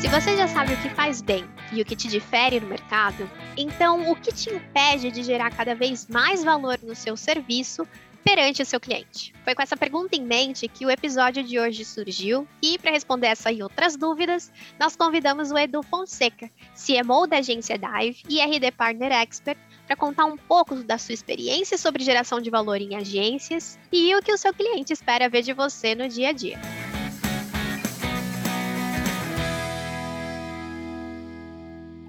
Se você já sabe o que faz bem e o que te difere no mercado, então o que te impede de gerar cada vez mais valor no seu serviço perante o seu cliente? Foi com essa pergunta em mente que o episódio de hoje surgiu e, para responder essa e outras dúvidas, nós convidamos o Edu Fonseca, CMO da agência Dive e RD Partner Expert, para contar um pouco da sua experiência sobre geração de valor em agências e o que o seu cliente espera ver de você no dia a dia.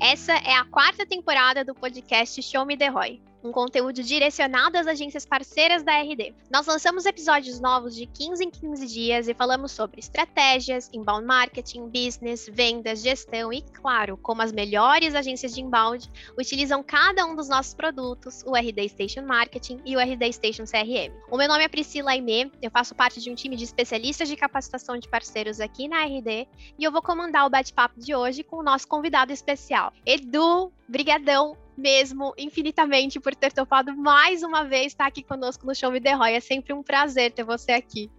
Essa é a quarta temporada do podcast Show Me The Roy um conteúdo direcionado às agências parceiras da RD. Nós lançamos episódios novos de 15 em 15 dias e falamos sobre estratégias, inbound marketing, business, vendas, gestão e, claro, como as melhores agências de inbound utilizam cada um dos nossos produtos, o RD Station Marketing e o RD Station CRM. O meu nome é Priscila Aimee, eu faço parte de um time de especialistas de capacitação de parceiros aqui na RD e eu vou comandar o bate-papo de hoje com o nosso convidado especial, Edu. Brigadão mesmo infinitamente por ter topado mais uma vez estar aqui conosco no Show Me The Roy. É sempre um prazer ter você aqui.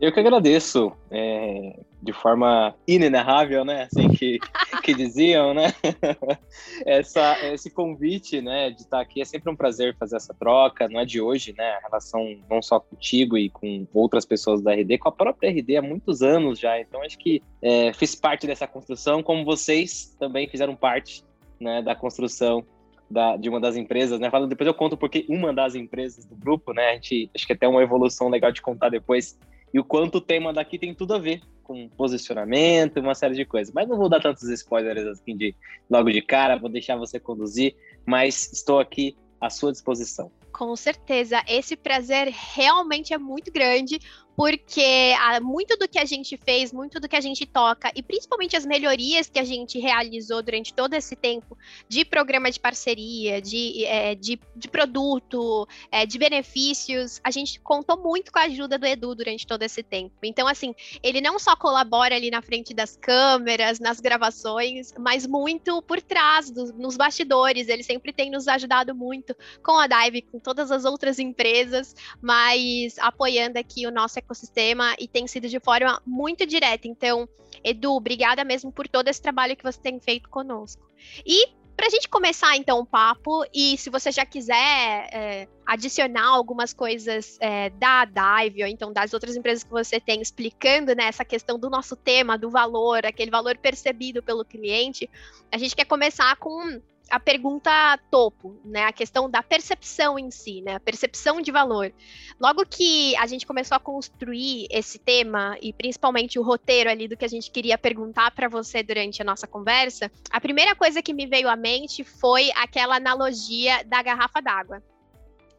Eu que agradeço, é, de forma inenarrável, né? Assim que, que diziam, né? Essa, esse convite, né, de estar aqui é sempre um prazer fazer essa troca. Não é de hoje, né? A relação não só contigo e com outras pessoas da RD, com a própria RD há muitos anos já. Então acho que é, fiz parte dessa construção, como vocês também fizeram parte, né, da construção da, de uma das empresas, né? Falando depois eu conto porque uma das empresas do grupo, né? A gente acho que até uma evolução legal de contar depois e o quanto o tema daqui tem tudo a ver com posicionamento e uma série de coisas. Mas não vou dar tantos spoilers assim de logo de cara, vou deixar você conduzir, mas estou aqui à sua disposição. Com certeza, esse prazer realmente é muito grande, porque ah, muito do que a gente fez, muito do que a gente toca, e principalmente as melhorias que a gente realizou durante todo esse tempo de programa de parceria, de, é, de, de, produto, é, de benefícios, a gente contou muito com a ajuda do Edu durante todo esse tempo. Então, assim, ele não só colabora ali na frente das câmeras, nas gravações, mas muito por trás, nos bastidores. Ele sempre tem nos ajudado muito com a Dive, com todas as outras empresas, mas apoiando aqui o nosso ecossistema e tem sido de forma muito direta. Então, Edu, obrigada mesmo por todo esse trabalho que você tem feito conosco. E para a gente começar então o papo, e se você já quiser é, adicionar algumas coisas é, da Dive, ou então das outras empresas que você tem, explicando né, essa questão do nosso tema, do valor, aquele valor percebido pelo cliente, a gente quer começar com a pergunta topo, né? A questão da percepção em si, né? A percepção de valor. Logo que a gente começou a construir esse tema e principalmente o roteiro ali do que a gente queria perguntar para você durante a nossa conversa, a primeira coisa que me veio à mente foi aquela analogia da garrafa d'água.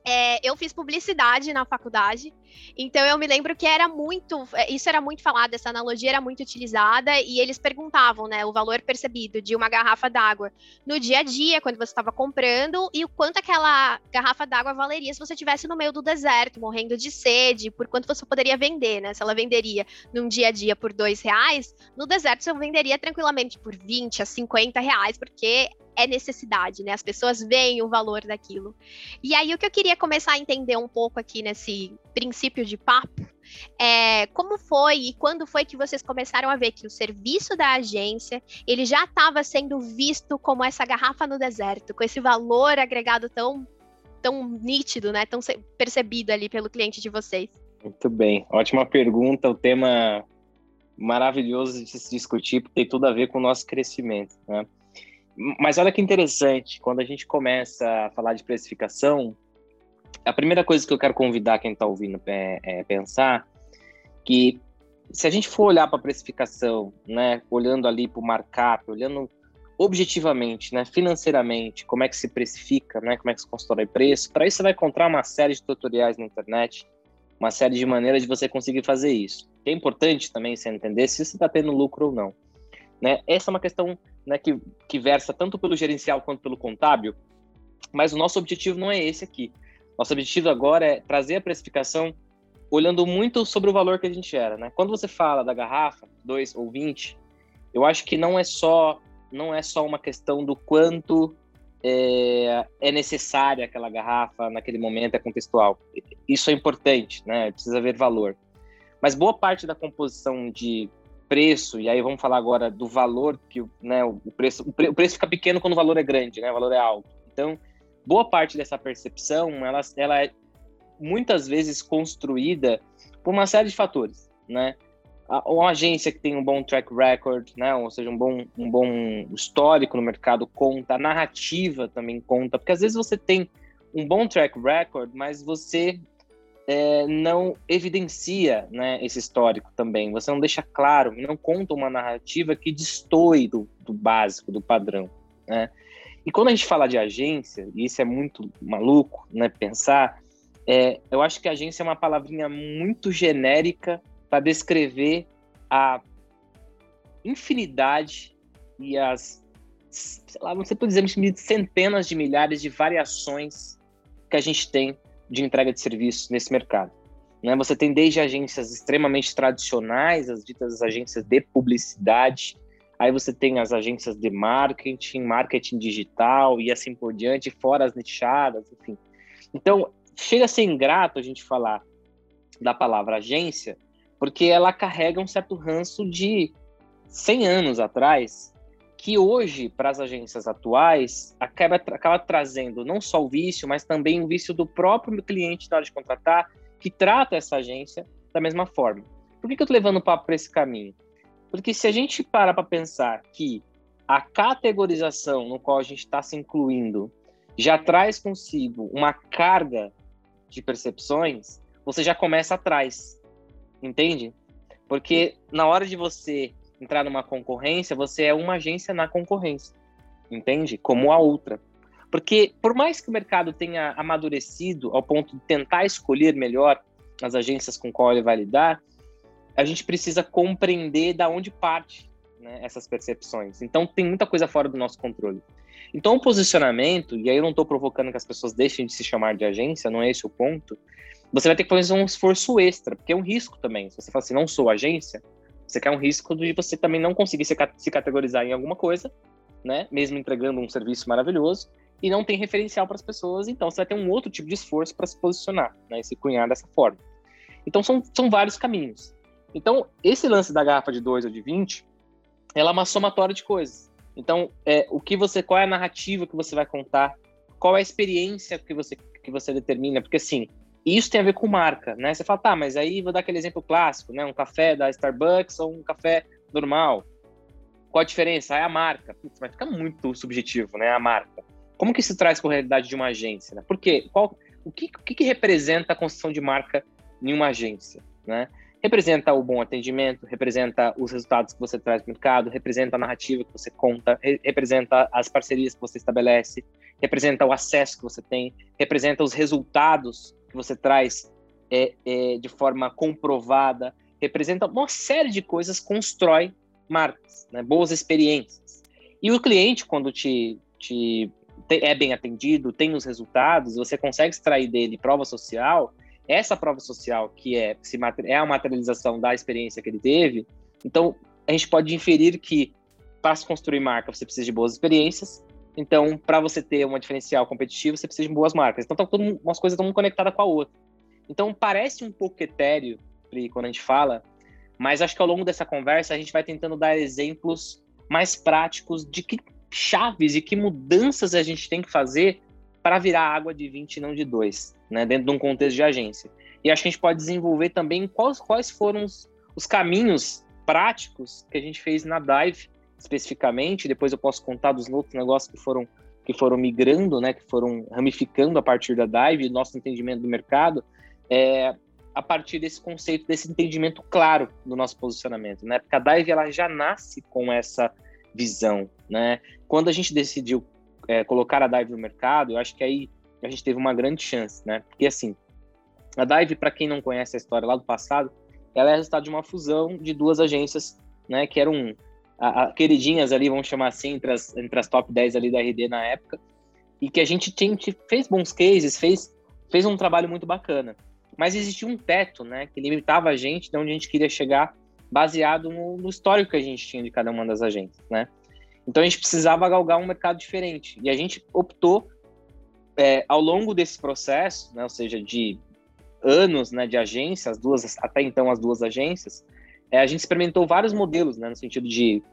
É, eu fiz publicidade na faculdade, então eu me lembro que era muito, é, isso era muito falado, essa analogia era muito utilizada e eles perguntavam, né, o valor percebido de uma garrafa d'água no dia a dia, quando você estava comprando, e o quanto aquela garrafa d'água valeria se você estivesse no meio do deserto, morrendo de sede, por quanto você poderia vender, né? Se ela venderia num dia a dia por dois reais, no deserto você venderia tranquilamente por 20 a 50 reais, porque é necessidade, né? As pessoas veem o valor daquilo. E aí o que eu queria começar a entender um pouco aqui nesse princípio de papo é como foi e quando foi que vocês começaram a ver que o serviço da agência ele já estava sendo visto como essa garrafa no deserto, com esse valor agregado tão tão nítido, né? Tão percebido ali pelo cliente de vocês. Muito bem, ótima pergunta. O tema maravilhoso de se discutir, porque tem tudo a ver com o nosso crescimento, né? Mas olha que interessante, quando a gente começa a falar de precificação, a primeira coisa que eu quero convidar quem está ouvindo é, é, pensar que se a gente for olhar para a precificação, né, olhando ali para o markup, olhando objetivamente, né, financeiramente, como é que se precifica, né, como é que se constrói preço, para isso você vai encontrar uma série de tutoriais na internet, uma série de maneiras de você conseguir fazer isso. É importante também você entender se você está tendo lucro ou não. Né? Essa é uma questão né, que, que versa tanto pelo gerencial quanto pelo contábil, mas o nosso objetivo não é esse aqui. Nosso objetivo agora é trazer a precificação olhando muito sobre o valor que a gente era. Né? Quando você fala da garrafa, 2 ou 20, eu acho que não é só não é só uma questão do quanto é, é necessária aquela garrafa naquele momento, é contextual. Isso é importante, né? precisa haver valor. Mas boa parte da composição de preço, e aí vamos falar agora do valor que né, o preço, o, pre, o preço fica pequeno quando o valor é grande, né, o valor é alto. Então, boa parte dessa percepção, ela, ela é muitas vezes construída por uma série de fatores, né? Uma agência que tem um bom track record, né? Ou seja, um bom, um bom histórico no mercado conta, a narrativa também conta, porque às vezes você tem um bom track record, mas você é, não evidencia né, esse histórico também. Você não deixa claro, não conta uma narrativa que destoe do, do básico, do padrão. Né? E quando a gente fala de agência, e isso é muito maluco, né, pensar, é, eu acho que agência é uma palavrinha muito genérica para descrever a infinidade e as, sei lá, não sei por dizer, centenas de milhares de variações que a gente tem de entrega de serviços nesse mercado. Né? Você tem desde agências extremamente tradicionais, as ditas agências de publicidade, aí você tem as agências de marketing, marketing digital e assim por diante, fora as nichadas, enfim. Então, chega a ser ingrato a gente falar da palavra agência, porque ela carrega um certo ranço de 100 anos atrás, que hoje, para as agências atuais, acaba, acaba trazendo não só o vício, mas também o vício do próprio cliente na hora de contratar, que trata essa agência da mesma forma. Por que, que eu estou levando o papo para esse caminho? Porque se a gente para para pensar que a categorização no qual a gente está se incluindo já traz consigo uma carga de percepções, você já começa atrás, entende? Porque na hora de você entrar numa concorrência, você é uma agência na concorrência, entende? Como a outra. Porque por mais que o mercado tenha amadurecido ao ponto de tentar escolher melhor as agências com qual ele vai lidar, a gente precisa compreender da onde parte né, essas percepções. Então tem muita coisa fora do nosso controle. Então o posicionamento, e aí eu não estou provocando que as pessoas deixem de se chamar de agência, não é esse o ponto. Você vai ter que fazer um esforço extra, porque é um risco também. Se você fala assim, não sou agência, você quer um risco de você também não conseguir se, se categorizar em alguma coisa, né? Mesmo entregando um serviço maravilhoso e não tem referencial para as pessoas, então você vai ter um outro tipo de esforço para se posicionar, né? E se cunhar dessa forma. Então são, são vários caminhos. Então, esse lance da garrafa de 2 ou de 20, ela é uma somatória de coisas. Então, é, o que você, qual é a narrativa que você vai contar, qual é a experiência que você, que você determina, porque assim, isso tem a ver com marca, né? Você fala, tá, mas aí vou dar aquele exemplo clássico, né? Um café da Starbucks ou um café normal. Qual a diferença? É a marca. Putz, vai ficar muito subjetivo, né? A marca. Como que isso traz com a realidade de uma agência? Né? Por quê? Qual, o que, o que, representa a construção de marca em uma agência, né? Representa o bom atendimento, representa os resultados que você traz no mercado, representa a narrativa que você conta, re representa as parcerias que você estabelece, representa o acesso que você tem, representa os resultados que você traz é, é, de forma comprovada, representa uma série de coisas, constrói marcas, né? boas experiências. E o cliente, quando te, te é bem atendido, tem os resultados, você consegue extrair dele prova social, essa prova social que é, se, é a materialização da experiência que ele teve, então a gente pode inferir que para se construir marca você precisa de boas experiências, então, para você ter uma diferencial competitivo, você precisa de boas marcas. Então, tá todo, umas coisas estão conectadas com a outra. Então, parece um pouco etéreo quando a gente fala, mas acho que ao longo dessa conversa a gente vai tentando dar exemplos mais práticos de que chaves e que mudanças a gente tem que fazer para virar água de 20 e não de 2, né, dentro de um contexto de agência. E acho que a gente pode desenvolver também quais, quais foram os, os caminhos práticos que a gente fez na Dive especificamente, depois eu posso contar dos outros negócios que foram que foram migrando, né, que foram ramificando a partir da Dive, nosso entendimento do mercado, é, a partir desse conceito, desse entendimento claro do nosso posicionamento, né? Porque a Dive ela já nasce com essa visão, né? Quando a gente decidiu é, colocar a Dive no mercado, eu acho que aí a gente teve uma grande chance, né? Porque assim, a Dive, para quem não conhece a história lá do passado, ela é resultado de uma fusão de duas agências, né? Que eram a, a, queridinhas ali, vamos chamar assim, entre as, entre as top 10 ali da RD na época, e que a gente, tinha, fez bons cases, fez, fez um trabalho muito bacana. Mas existia um teto, né, que limitava a gente de onde a gente queria chegar, baseado no, no histórico que a gente tinha de cada uma das agências, né. Então a gente precisava galgar um mercado diferente. E a gente optou, é, ao longo desse processo, né, ou seja, de anos né, de agências, duas, até então as duas agências, é, a gente experimentou vários modelos, né, no sentido de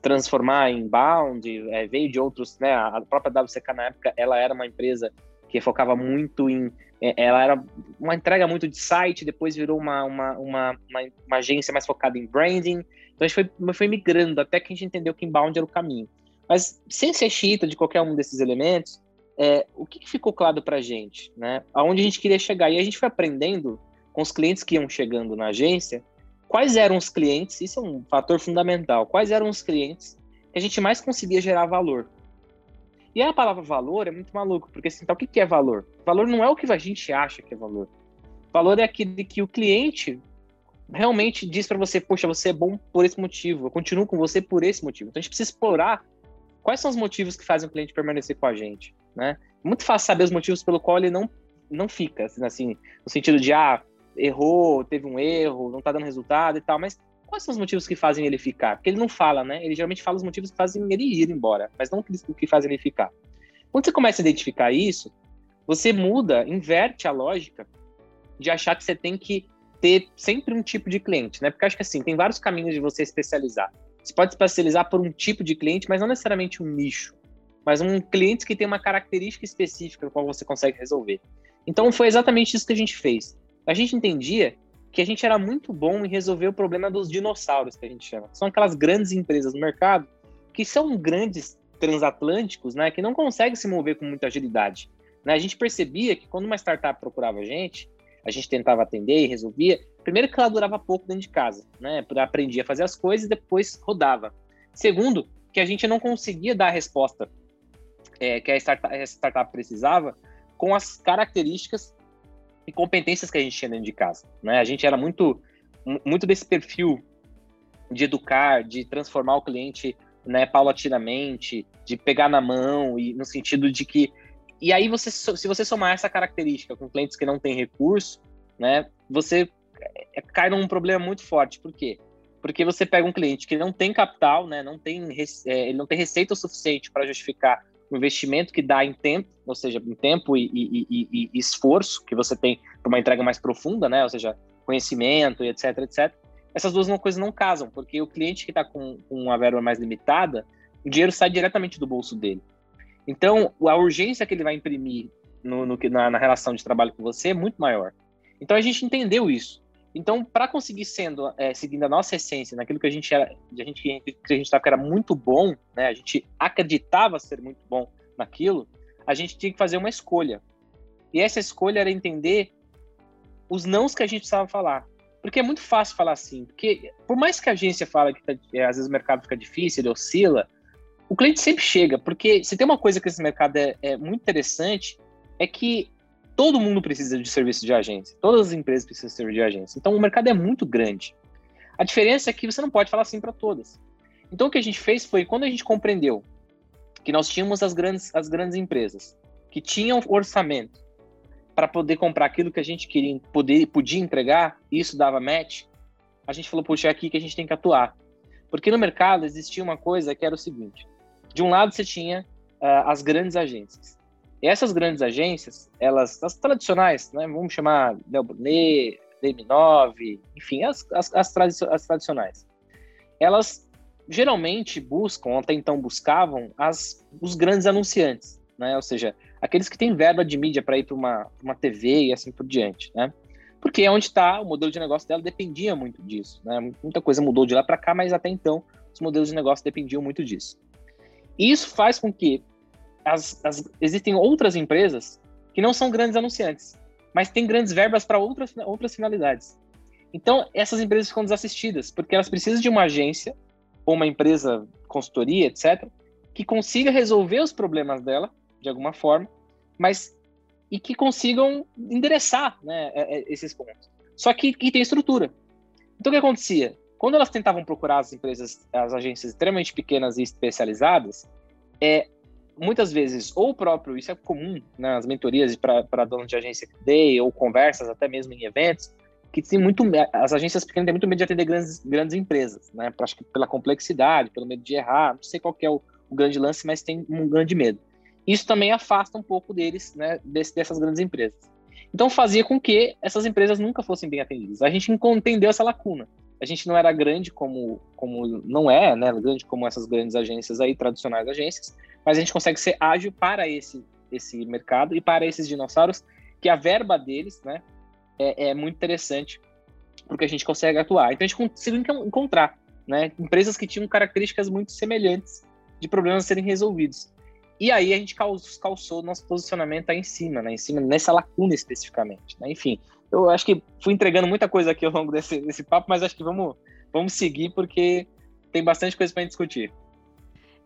transformar em bound, é, veio de outros, né, a própria WCK na época, ela era uma empresa que focava muito em, é, ela era uma entrega muito de site, depois virou uma, uma, uma, uma, uma agência mais focada em branding, então a gente foi, foi migrando até que a gente entendeu que inbound era o caminho. Mas sem ser chita de qualquer um desses elementos, é, o que, que ficou claro para a gente, né? Aonde a gente queria chegar. E a gente foi aprendendo com os clientes que iam chegando na agência, quais eram os clientes, isso é um fator fundamental, quais eram os clientes que a gente mais conseguia gerar valor. E a palavra valor é muito maluco, porque assim, então, o que é valor? Valor não é o que a gente acha que é valor. Valor é aquele que o cliente realmente diz para você, poxa, você é bom por esse motivo, eu continuo com você por esse motivo. Então a gente precisa explorar quais são os motivos que fazem o cliente permanecer com a gente, né? É muito fácil saber os motivos pelo qual ele não não fica, assim, assim, no sentido de ah, errou, teve um erro, não tá dando resultado e tal, mas quais são os motivos que fazem ele ficar? Porque ele não fala, né? Ele geralmente fala os motivos que fazem ele ir embora, mas não o que fazem ele ficar. Quando você começa a identificar isso, você muda, inverte a lógica de achar que você tem que ter sempre um tipo de cliente, né? Porque acho que assim, tem vários caminhos de você especializar. Você pode especializar por um tipo de cliente, mas não necessariamente um nicho, mas um cliente que tem uma característica específica com qual você consegue resolver. Então foi exatamente isso que a gente fez. A gente entendia que a gente era muito bom em resolver o problema dos dinossauros, que a gente chama. São aquelas grandes empresas no mercado que são grandes transatlânticos, né, que não conseguem se mover com muita agilidade. Né? A gente percebia que quando uma startup procurava a gente, a gente tentava atender e resolvia. Primeiro que ela durava pouco dentro de casa, né? Aprendia a fazer as coisas e depois rodava. Segundo, que a gente não conseguia dar a resposta é, que a startup, a startup precisava com as características e competências que a gente tinha dentro de casa. Né? A gente era muito, muito desse perfil de educar, de transformar o cliente né, paulatinamente, de pegar na mão e no sentido de que e aí você se você somar essa característica com clientes que não têm recurso, né, você é, cai num problema muito forte. Por quê? Porque você pega um cliente que não tem capital, né, não tem é, ele não tem receita o suficiente para justificar investimento que dá em tempo, ou seja, em tempo e, e, e, e esforço que você tem para uma entrega mais profunda, né? Ou seja, conhecimento e etc, etc. Essas duas coisas não casam, porque o cliente que está com, com uma verba mais limitada, o dinheiro sai diretamente do bolso dele. Então, a urgência que ele vai imprimir no, no na, na, relação de trabalho com você é muito maior. Então, a gente entendeu isso. Então, para conseguir sendo, é, seguindo a nossa essência, naquilo que a gente era, a gente, que a gente estava que era muito bom, né? A gente acreditava ser muito bom naquilo, a gente tinha que fazer uma escolha. E essa escolha era entender os nãos que a gente precisava falar. Porque é muito fácil falar assim. Porque, por mais que a agência fala que tá, é, às vezes o mercado fica difícil, ele oscila, o cliente sempre chega. Porque se tem uma coisa que esse mercado é, é muito interessante, é que todo mundo precisa de serviço de agência. Todas as empresas precisam de serviço de agência. Então o mercado é muito grande. A diferença é que você não pode falar assim para todas. Então o que a gente fez foi, quando a gente compreendeu que nós tínhamos as grandes, as grandes empresas que tinham orçamento para poder comprar aquilo que a gente queria, poder, podia entregar, e isso dava match, a gente falou, poxa, é aqui que a gente tem que atuar. Porque no mercado existia uma coisa que era o seguinte: de um lado você tinha uh, as grandes agências, e essas grandes agências, elas, as tradicionais, né, vamos chamar Del Brunet, DM9, enfim, as, as, as, tradi as tradicionais, elas geralmente buscam, até então buscavam, as, os grandes anunciantes, né? Ou seja, aqueles que têm verba de mídia para ir para uma, uma TV e assim por diante, né? Porque é onde está o modelo de negócio dela dependia muito disso, né? Muita coisa mudou de lá para cá, mas até então os modelos de negócio dependiam muito disso. E isso faz com que as, as, existem outras empresas que não são grandes anunciantes, mas têm grandes verbas para outras, outras finalidades. Então, essas empresas ficam desassistidas, porque elas precisam de uma agência ou uma empresa, consultoria, etc., que consiga resolver os problemas dela, de alguma forma, mas e que consigam endereçar né, é, é, esses pontos. Só que, que tem estrutura. Então, o que acontecia? Quando elas tentavam procurar as empresas, as agências extremamente pequenas e especializadas, é, muitas vezes, ou o próprio, isso é comum nas mentorias para donos de agência que dei, ou conversas até mesmo em eventos, que tem muito, as agências pequenas têm muito medo de atender grandes, grandes empresas, né? Acho que pela complexidade, pelo medo de errar, não sei qual é o, o, grande lance, mas tem um grande medo. Isso também afasta um pouco deles, né, desse, dessas grandes empresas. Então fazia com que essas empresas nunca fossem bem atendidas. A gente entendeu essa lacuna. a gente não era grande como, como não é, né? Grande como essas grandes agências aí, tradicionais agências, mas a gente consegue ser ágil para esse, esse mercado e para esses dinossauros, que a verba deles, né, é, é muito interessante, porque a gente consegue atuar. Então a gente conseguiu encontrar, né, empresas que tinham características muito semelhantes de problemas a serem resolvidos. E aí a gente calçou nosso posicionamento aí em cima, né? Em cima, nessa lacuna especificamente. Né? Enfim, eu acho que fui entregando muita coisa aqui ao longo desse, desse papo, mas acho que vamos, vamos seguir porque tem bastante coisa para discutir.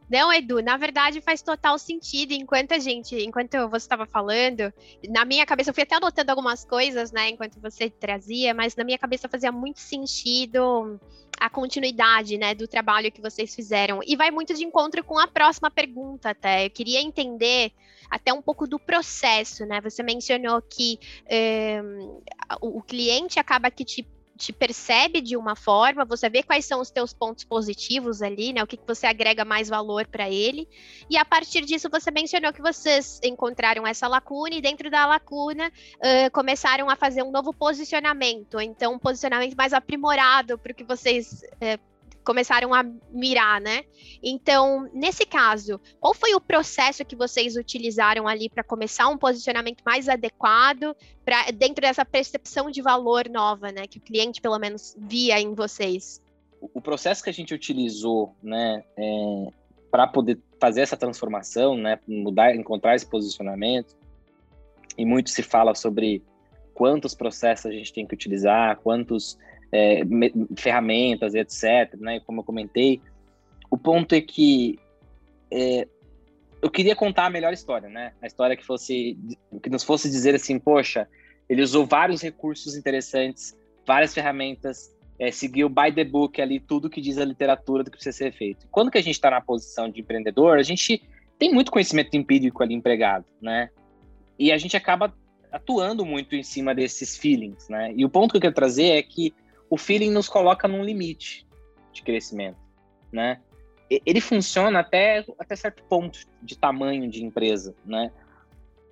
Não, Edu, na verdade faz total sentido. Enquanto a gente, enquanto você estava falando, na minha cabeça, eu fui até anotando algumas coisas, né, enquanto você trazia, mas na minha cabeça fazia muito sentido a continuidade, né, do trabalho que vocês fizeram. E vai muito de encontro com a próxima pergunta, até. Eu queria entender até um pouco do processo, né? Você mencionou que eh, o cliente acaba que te te percebe de uma forma, você vê quais são os teus pontos positivos ali, né? O que, que você agrega mais valor para ele. E a partir disso, você mencionou que vocês encontraram essa lacuna e dentro da lacuna uh, começaram a fazer um novo posicionamento, então um posicionamento mais aprimorado para o que vocês uh, começaram a mirar, né? Então, nesse caso, qual foi o processo que vocês utilizaram ali para começar um posicionamento mais adequado para dentro dessa percepção de valor nova, né? Que o cliente pelo menos via em vocês? O processo que a gente utilizou, né, é, para poder fazer essa transformação, né, mudar, encontrar esse posicionamento, e muito se fala sobre quantos processos a gente tem que utilizar, quantos é, ferramentas, etc. Né? Como eu comentei, o ponto é que é, eu queria contar a melhor história, né? A história que fosse que nos fosse dizer assim, poxa, ele usou vários recursos interessantes, várias ferramentas, é, seguiu by the book ali tudo que diz a literatura do que precisa ser feito. Quando que a gente está na posição de empreendedor, a gente tem muito conhecimento empírico ali empregado, né? E a gente acaba atuando muito em cima desses feelings, né? E o ponto que eu quero trazer é que o feeling nos coloca num limite de crescimento, né? Ele funciona até, até certo ponto de tamanho de empresa, né?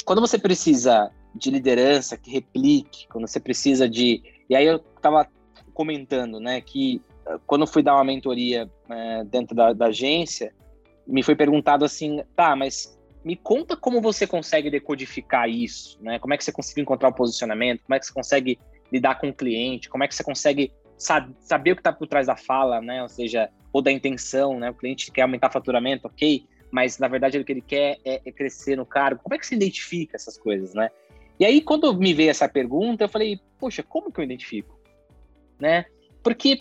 Quando você precisa de liderança que replique, quando você precisa de... E aí eu estava comentando, né, que eh, quando fui dar uma mentoria é, dentro da, da agência, me foi perguntado assim, tá, mas me conta como você consegue decodificar isso, né? Como é que você consegue encontrar o posicionamento? Como é que você consegue lidar com o cliente, como é que você consegue saber o que está por trás da fala, né? Ou seja, ou da intenção, né? O cliente quer aumentar faturamento, ok, mas na verdade o que ele quer é, é crescer no cargo. Como é que você identifica essas coisas, né? E aí, quando me veio essa pergunta, eu falei, poxa, como que eu identifico? Né? Porque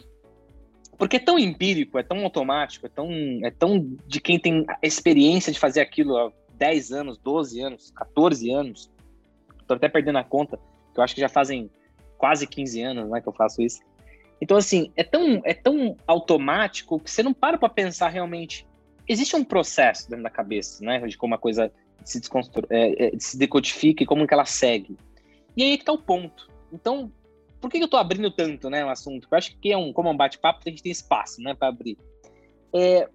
porque é tão empírico, é tão automático, é tão, é tão de quem tem experiência de fazer aquilo há 10 anos, 12 anos, 14 anos. Tô até perdendo a conta, que eu acho que já fazem quase 15 anos né, que eu faço isso. Então, assim, é tão, é tão automático que você não para para pensar realmente. Existe um processo dentro da cabeça, né? De como a coisa se. É, é, se decodifica e como que ela segue. E aí é que tá o ponto. Então, por que eu estou abrindo tanto né, o assunto? Eu acho que é um, como um bate-papo, a gente tem espaço né, para abrir. É,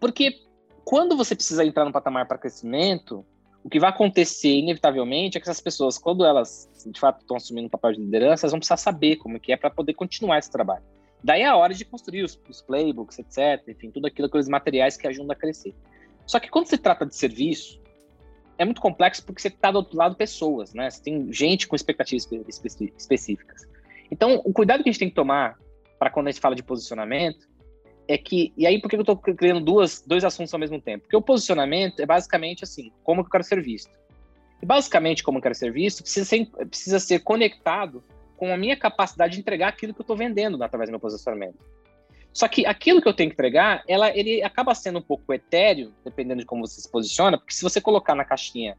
porque quando você precisa entrar no patamar para crescimento, o que vai acontecer, inevitavelmente, é que essas pessoas, quando elas de fato estão assumindo um papel de liderança, elas vão precisar saber como é que é para poder continuar esse trabalho. Daí é a hora de construir os, os, playbooks, etc. Enfim, tudo aquilo, aqueles materiais que ajudam a crescer. Só que quando se trata de serviço, é muito complexo porque você está do outro lado pessoas, né? Você tem gente com expectativas específicas. Então, o cuidado que a gente tem que tomar para quando a gente fala de posicionamento é que, e aí por que eu estou criando duas, dois assuntos ao mesmo tempo? Porque o posicionamento é basicamente assim, como que eu quero ser visto. E basicamente, como eu quero ser visto, precisa ser, precisa ser conectado com a minha capacidade de entregar aquilo que eu estou vendendo através do meu posicionamento. Só que aquilo que eu tenho que entregar, ela, ele acaba sendo um pouco etéreo, dependendo de como você se posiciona, porque se você colocar na caixinha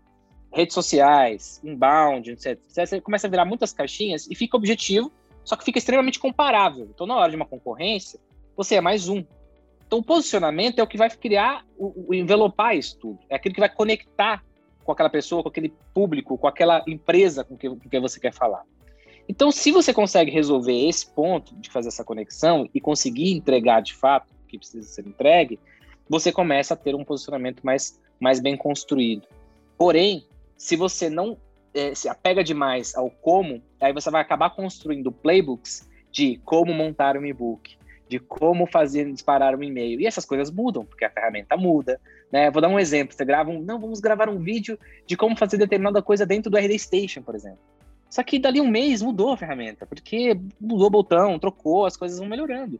redes sociais, inbound, etc., você começa a virar muitas caixinhas e fica objetivo, só que fica extremamente comparável. Então, na hora de uma concorrência, você é mais um. Então, o posicionamento é o que vai criar, o, o envelopar isso tudo. É aquilo que vai conectar com aquela pessoa, com aquele público, com aquela empresa com que, que você quer falar. Então, se você consegue resolver esse ponto de fazer essa conexão e conseguir entregar de fato o que precisa ser entregue, você começa a ter um posicionamento mais, mais bem construído. Porém, se você não é, se apega demais ao como, aí você vai acabar construindo playbooks de como montar um e-book, de como fazer disparar um e-mail. E essas coisas mudam, porque a ferramenta muda. Né? Vou dar um exemplo. Você grava um. Não, vamos gravar um vídeo de como fazer determinada coisa dentro do RD Station, por exemplo. Só que dali um mês mudou a ferramenta, porque mudou o botão, trocou, as coisas vão melhorando.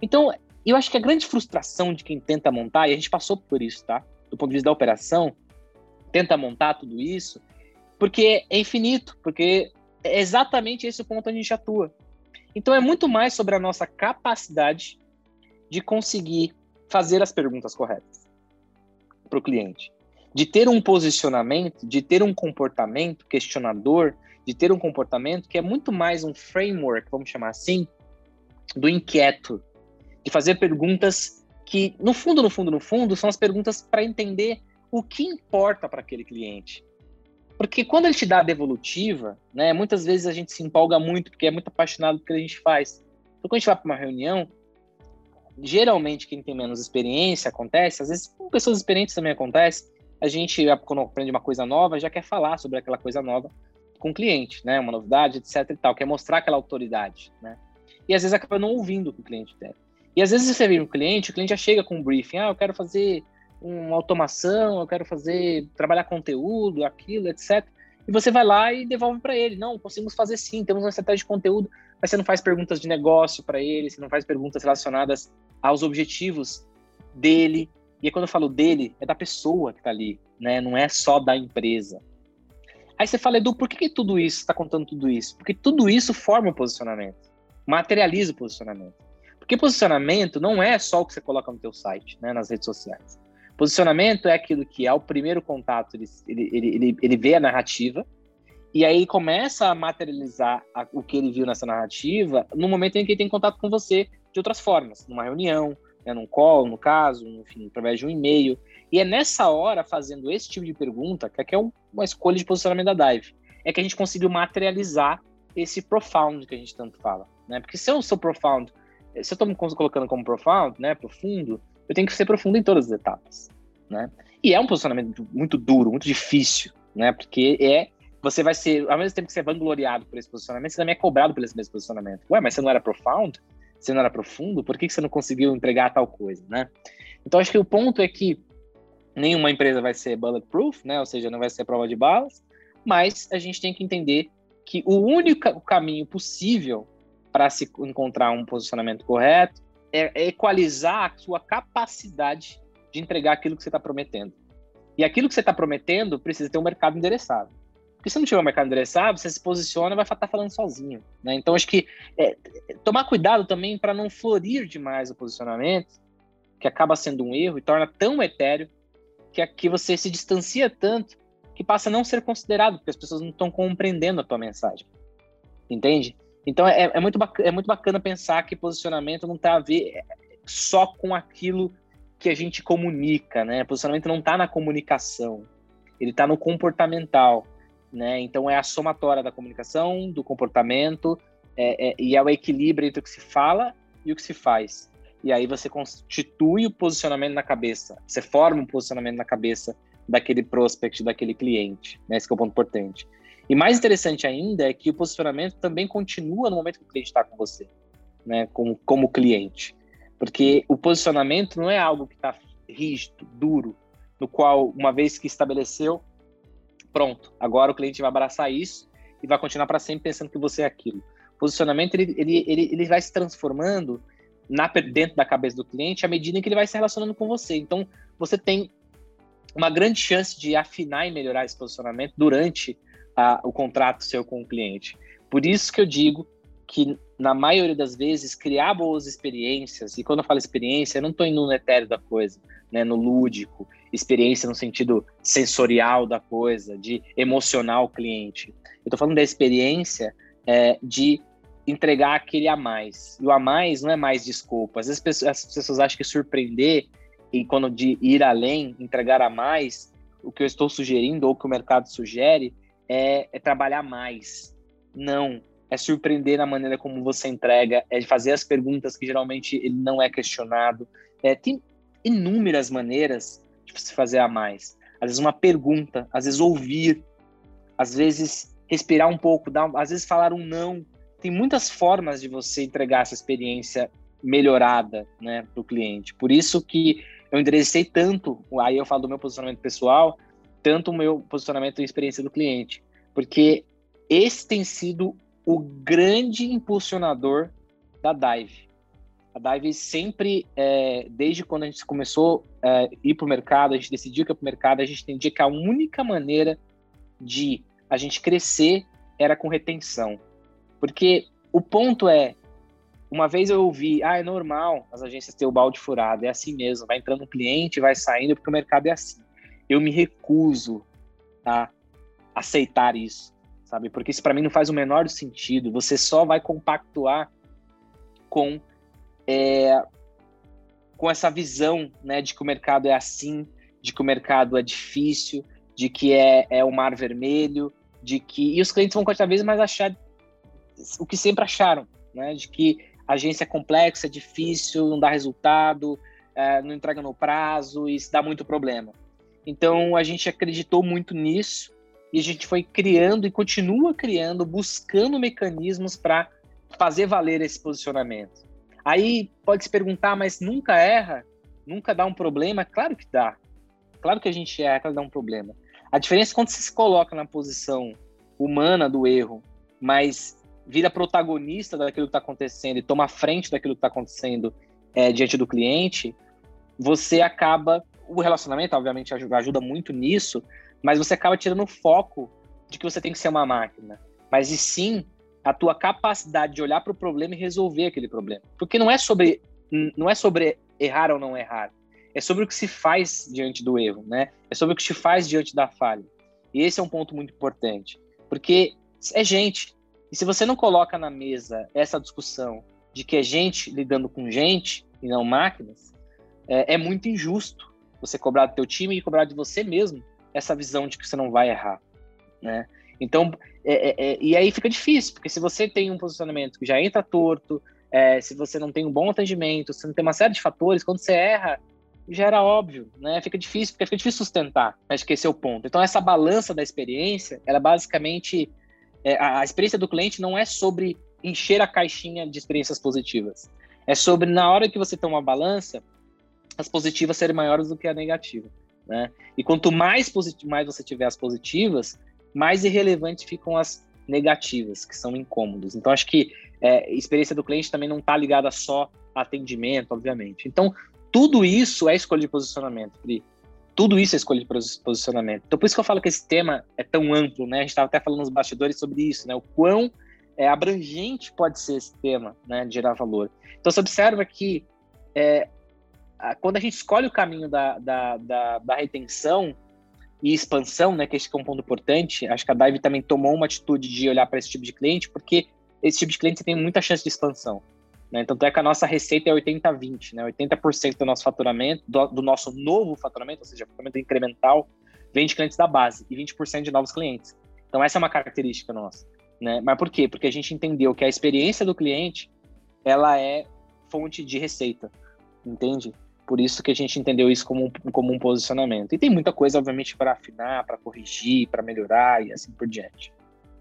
Então, eu acho que a grande frustração de quem tenta montar, e a gente passou por isso, tá? Do ponto de vista da operação, tenta montar tudo isso, porque é infinito, porque é exatamente esse o ponto onde a gente atua. Então é muito mais sobre a nossa capacidade de conseguir fazer as perguntas corretas para o cliente, de ter um posicionamento, de ter um comportamento questionador, de ter um comportamento que é muito mais um framework, vamos chamar assim, do inquieto, de fazer perguntas que, no fundo, no fundo, no fundo, são as perguntas para entender o que importa para aquele cliente. Porque quando ele te dá a devolutiva, né, muitas vezes a gente se empolga muito porque é muito apaixonado pelo que a gente faz. Então, quando a gente vai para uma reunião, geralmente quem tem menos experiência acontece, às vezes com pessoas experientes também acontece, a gente, quando aprende uma coisa nova, já quer falar sobre aquela coisa nova com o cliente, né, uma novidade, etc e tal, quer mostrar aquela autoridade, né? E às vezes acaba não ouvindo o que o cliente tem. E às vezes você vê um cliente, o cliente já chega com um briefing, ah, eu quero fazer uma automação, eu quero fazer, trabalhar conteúdo, aquilo, etc. E você vai lá e devolve para ele. Não, conseguimos fazer sim, temos uma estratégia de conteúdo, mas você não faz perguntas de negócio para ele, você não faz perguntas relacionadas aos objetivos dele. E quando eu falo dele, é da pessoa que está ali, né? Não é só da empresa. Aí você fala, Edu, por que, que tudo isso está contando tudo isso? Porque tudo isso forma o posicionamento, materializa o posicionamento. Porque posicionamento não é só o que você coloca no teu site, né, nas redes sociais. Posicionamento é aquilo que é o primeiro contato, ele, ele, ele, ele vê a narrativa, e aí começa a materializar a, o que ele viu nessa narrativa no momento em que ele tem contato com você de outras formas, numa reunião, né, num call, no caso, enfim, através de um e-mail. E é nessa hora, fazendo esse tipo de pergunta, que aqui é uma escolha de posicionamento da Dive, é que a gente conseguiu materializar esse profound que a gente tanto fala. Né? Porque se eu sou profound, se eu estou me colocando como profound, né, profundo, eu tenho que ser profundo em todas as etapas, né? E é um posicionamento muito duro, muito difícil, né? Porque é você vai ser, ao mesmo tempo que você é vangloriado por esse posicionamento, você também é cobrado por esse mesmo posicionamento. Ué, mas você não era profound? Você não era profundo? Por que você não conseguiu entregar tal coisa, né? Então, acho que o ponto é que nenhuma empresa vai ser bulletproof, né? Ou seja, não vai ser prova de balas, mas a gente tem que entender que o único caminho possível para se encontrar um posicionamento correto é, é equalizar a sua capacidade de entregar aquilo que você está prometendo. E aquilo que você está prometendo precisa ter um mercado endereçado. Porque se não tiver um mercado endereçado, você se posiciona e vai estar tá falando sozinho. Né? Então, acho que é, tomar cuidado também para não florir demais o posicionamento, que acaba sendo um erro e torna tão etéreo que aqui você se distancia tanto que passa a não ser considerado, porque as pessoas não estão compreendendo a tua mensagem. Entende? Então é, é, muito bacana, é muito bacana pensar que posicionamento não está a ver só com aquilo que a gente comunica, né? Posicionamento não está na comunicação, ele está no comportamental, né? Então é a somatória da comunicação, do comportamento é, é, e é o equilíbrio entre o que se fala e o que se faz. E aí você constitui o posicionamento na cabeça, você forma um posicionamento na cabeça daquele prospect, daquele cliente, né? Esse é o ponto importante. E mais interessante ainda é que o posicionamento também continua no momento que o cliente está com você, né? Como, como cliente. Porque o posicionamento não é algo que está rígido, duro, no qual, uma vez que estabeleceu, pronto, agora o cliente vai abraçar isso e vai continuar para sempre pensando que você é aquilo. O posicionamento, ele, ele, ele, ele vai se transformando na, dentro da cabeça do cliente à medida em que ele vai se relacionando com você. Então, você tem uma grande chance de afinar e melhorar esse posicionamento durante a, o contrato seu com o cliente. Por isso que eu digo que, na maioria das vezes, criar boas experiências, e quando eu falo experiência, eu não estou indo no etéreo da coisa, né, no lúdico, experiência no sentido sensorial da coisa, de emocionar o cliente. Eu estou falando da experiência é, de entregar aquele a mais. E o a mais não é mais desculpa. Às vezes as pessoas, as pessoas acham que surpreender e quando de ir além, entregar a mais, o que eu estou sugerindo ou que o mercado sugere é, é trabalhar mais. Não. É surpreender na maneira como você entrega, é fazer as perguntas que geralmente ele não é questionado. É, tem inúmeras maneiras de se fazer a mais. Às vezes uma pergunta, às vezes ouvir, às vezes respirar um pouco, dar, às vezes falar um não tem muitas formas de você entregar essa experiência melhorada, né, para o cliente. Por isso que eu enderecei tanto, aí eu falo do meu posicionamento pessoal, tanto o meu posicionamento e experiência do cliente, porque esse tem sido o grande impulsionador da Dive. A Dive sempre, é, desde quando a gente começou a é, ir para o mercado, a gente decidiu que ia para o mercado, a gente entendia que a única maneira de a gente crescer era com retenção. Porque o ponto é, uma vez eu ouvi, ah, é normal as agências ter o balde furado, é assim mesmo, vai entrando um cliente, vai saindo, porque o mercado é assim. Eu me recuso a aceitar isso, sabe? Porque isso para mim não faz o menor sentido. Você só vai compactuar com é, com essa visão, né, de que o mercado é assim, de que o mercado é difícil, de que é, é o mar vermelho, de que e os clientes vão cada vez mais achar o que sempre acharam, né? De que a agência é complexa, é difícil, não dá resultado, é, não entrega no prazo e isso dá muito problema. Então a gente acreditou muito nisso e a gente foi criando e continua criando, buscando mecanismos para fazer valer esse posicionamento. Aí pode se perguntar, mas nunca erra? Nunca dá um problema? Claro que dá. Claro que a gente erra, claro que dá um problema. A diferença é quando você se coloca na posição humana do erro, mas vira protagonista daquilo que está acontecendo e toma frente daquilo que está acontecendo é, diante do cliente, você acaba. O relacionamento, obviamente, ajuda muito nisso, mas você acaba tirando o foco de que você tem que ser uma máquina. Mas e sim a tua capacidade de olhar para o problema e resolver aquele problema. Porque não é sobre não é sobre errar ou não errar. É sobre o que se faz diante do erro, né? É sobre o que se faz diante da falha. E esse é um ponto muito importante. Porque é gente, e se você não coloca na mesa essa discussão de que é gente lidando com gente e não máquinas, é, é muito injusto você cobrar do teu time e cobrar de você mesmo essa visão de que você não vai errar, né? Então, é, é, é, e aí fica difícil, porque se você tem um posicionamento que já entra torto, é, se você não tem um bom atendimento, se não tem uma série de fatores, quando você erra, já era óbvio, né? Fica difícil, porque fica difícil sustentar. Acho que esse é o ponto. Então, essa balança da experiência, ela basicamente é, a experiência do cliente não é sobre encher a caixinha de experiências positivas. É sobre, na hora que você tem uma balança, as positivas serem maiores do que a negativa. Né? E quanto mais, mais você tiver as positivas, mais irrelevantes ficam as negativas, que são incômodos. Então, acho que é, experiência do cliente também não está ligada só a atendimento, obviamente. Então, tudo isso é escolha de posicionamento, Pri tudo isso é escolha de posicionamento. Então, por isso que eu falo que esse tema é tão amplo, né? A gente estava até falando nos bastidores sobre isso, né? O quão é, abrangente pode ser esse tema, né? De gerar valor. Então, você observa que é, quando a gente escolhe o caminho da, da, da, da, retenção e expansão, né? Que esse é um ponto importante, acho que a Dive também tomou uma atitude de olhar para esse tipo de cliente, porque esse tipo de cliente tem muita chance de expansão. Né? Então, é que a nossa receita é 80-20, né? 80% do nosso faturamento, do, do, nosso novo faturamento, ou seja, faturamento incremental, vem de clientes da base e 20% de novos clientes. Então, essa é uma característica nossa. Né? Mas por quê? Porque a gente entendeu que a experiência do cliente, ela é fonte de receita, entende? Por isso que a gente entendeu isso como um, como um posicionamento. E tem muita coisa, obviamente, para afinar, para corrigir, para melhorar e assim por diante.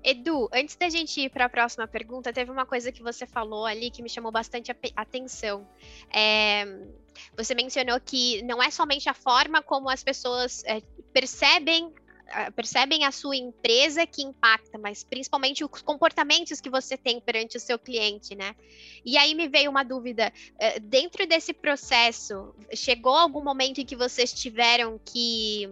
Edu, antes da gente ir para a próxima pergunta, teve uma coisa que você falou ali que me chamou bastante atenção. É, você mencionou que não é somente a forma como as pessoas é, percebem percebem a sua empresa que impacta, mas principalmente os comportamentos que você tem perante o seu cliente, né? E aí me veio uma dúvida: é, dentro desse processo, chegou algum momento em que vocês tiveram que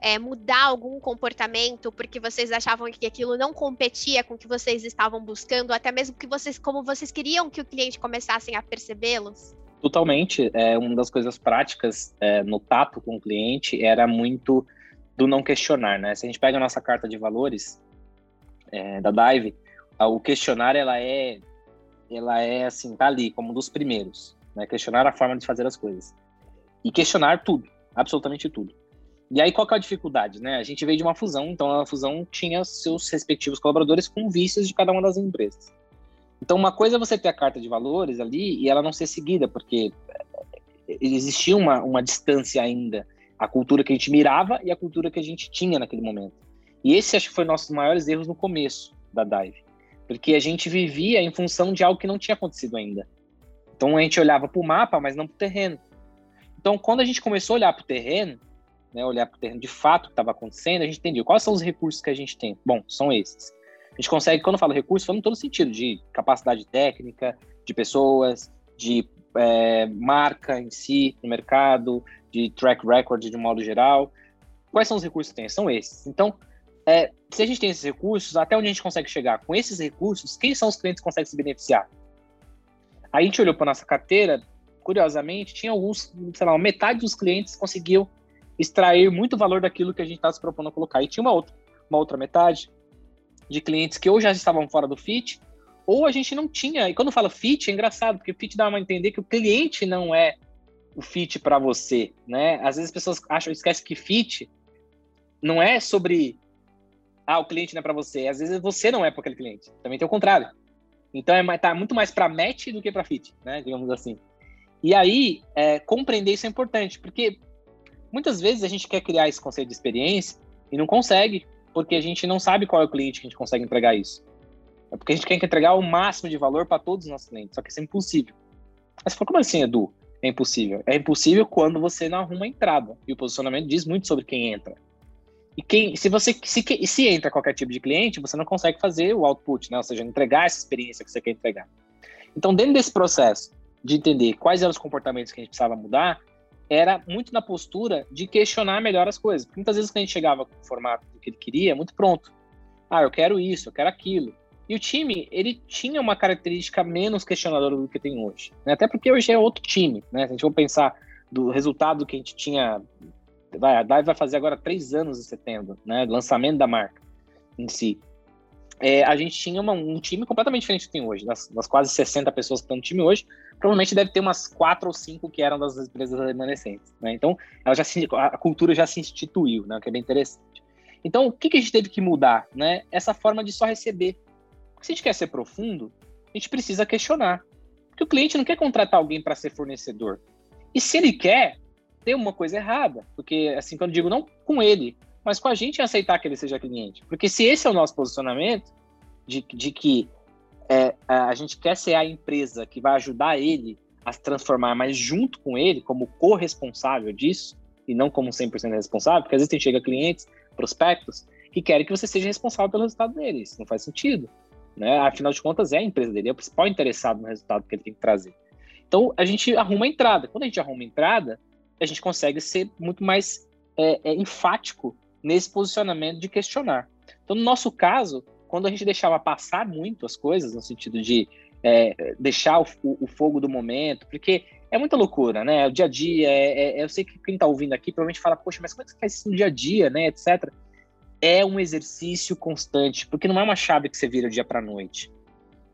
é, mudar algum comportamento porque vocês achavam que aquilo não competia com o que vocês estavam buscando, até mesmo que vocês, como vocês queriam que o cliente começassem a percebê-los? Totalmente. É, uma das coisas práticas é, no tato com o cliente era muito do não questionar, né? Se a gente pega a nossa carta de valores é, da Dive, o questionar ela é, ela é assim, tá ali como um dos primeiros, né? Questionar a forma de fazer as coisas e questionar tudo, absolutamente tudo. E aí, qual que é a dificuldade, né? A gente veio de uma fusão, então a fusão tinha seus respectivos colaboradores com vícios de cada uma das empresas. Então, uma coisa é você ter a carta de valores ali e ela não ser seguida, porque eh, existia uma, uma distância ainda, a cultura que a gente mirava e a cultura que a gente tinha naquele momento. E esse acho que foi nossos maiores erros no começo da Dive. porque a gente vivia em função de algo que não tinha acontecido ainda. Então a gente olhava para o mapa, mas não para o terreno. Então, quando a gente começou a olhar para o terreno, né, olhar para o terreno de fato que estava acontecendo, a gente entendeu quais são os recursos que a gente tem. Bom, são esses. A gente consegue, quando eu falo recurso, falo em todo sentido, de capacidade técnica, de pessoas, de é, marca em si, no mercado, de track record de um modo geral. Quais são os recursos que tem? São esses. Então, é, se a gente tem esses recursos, até onde a gente consegue chegar? Com esses recursos, quem são os clientes que conseguem se beneficiar? A gente olhou para nossa carteira, curiosamente, tinha alguns, sei lá, metade dos clientes conseguiu extrair muito valor daquilo que a gente estava se propondo a colocar. E tinha uma outra, uma outra metade de clientes que ou já estavam fora do fit, ou a gente não tinha. E quando fala fit, é engraçado, porque fit dá a entender que o cliente não é o fit para você, né? Às vezes as pessoas acham, esquecem que fit não é sobre ah, o cliente não é para você. Às vezes você não é para aquele cliente. Também tem o contrário. Então é tá muito mais para match do que para fit, né? Digamos assim. E aí é, compreender isso é importante, porque muitas vezes a gente quer criar esse conceito de experiência e não consegue, porque a gente não sabe qual é o cliente que a gente consegue entregar isso. É porque a gente quer entregar o máximo de valor para todos os nossos clientes, só que isso é impossível. Mas como assim, Edu? É impossível. É impossível quando você não arruma a entrada. E o posicionamento diz muito sobre quem entra. E quem, se você se, se entra qualquer tipo de cliente, você não consegue fazer o output, né? Ou seja, entregar essa experiência que você quer entregar. Então, dentro desse processo de entender quais eram os comportamentos que a gente precisava mudar, era muito na postura de questionar melhor as coisas. Porque muitas vezes quando a gente chegava com o formato que ele queria, muito pronto. Ah, eu quero isso, eu quero aquilo. E o time, ele tinha uma característica menos questionadora do que tem hoje. Né? Até porque hoje é outro time, né? Se a gente for pensar do resultado que a gente tinha... Vai, a DAI vai fazer agora três anos em setembro, né? Lançamento da marca em si. É, a gente tinha uma, um time completamente diferente do que tem hoje. Das, das, quase 60 pessoas que estão no time hoje, provavelmente deve ter umas quatro ou cinco que eram das empresas remanescentes. Né? Então, ela já se, a cultura já se instituiu, né? o que é bem interessante. Então, o que, que a gente teve que mudar? Né? Essa forma de só receber. Porque se a gente quer ser profundo, a gente precisa questionar. Porque o cliente não quer contratar alguém para ser fornecedor. E se ele quer, tem uma coisa errada. Porque, assim, quando digo não com ele, mas com a gente aceitar que ele seja cliente. Porque se esse é o nosso posicionamento, de, de que é, a gente quer ser a empresa que vai ajudar ele a se transformar, mas junto com ele, como corresponsável disso, e não como 100% responsável, porque às vezes tem chega clientes, prospectos, que querem que você seja responsável pelo resultado deles. Não faz sentido. Né? Afinal de contas, é a empresa dele, é o principal interessado no resultado que ele tem que trazer. Então, a gente arruma a entrada. Quando a gente arruma a entrada, a gente consegue ser muito mais é, é, enfático nesse posicionamento de questionar. Então, no nosso caso, quando a gente deixava passar muito as coisas, no sentido de é, deixar o, o, fogo do momento, porque é muita loucura, né? O dia a dia, é, é, eu sei que quem está ouvindo aqui provavelmente fala, poxa, mas como é que você faz isso no dia a dia, né? Etc é um exercício constante, porque não é uma chave que você vira dia para noite.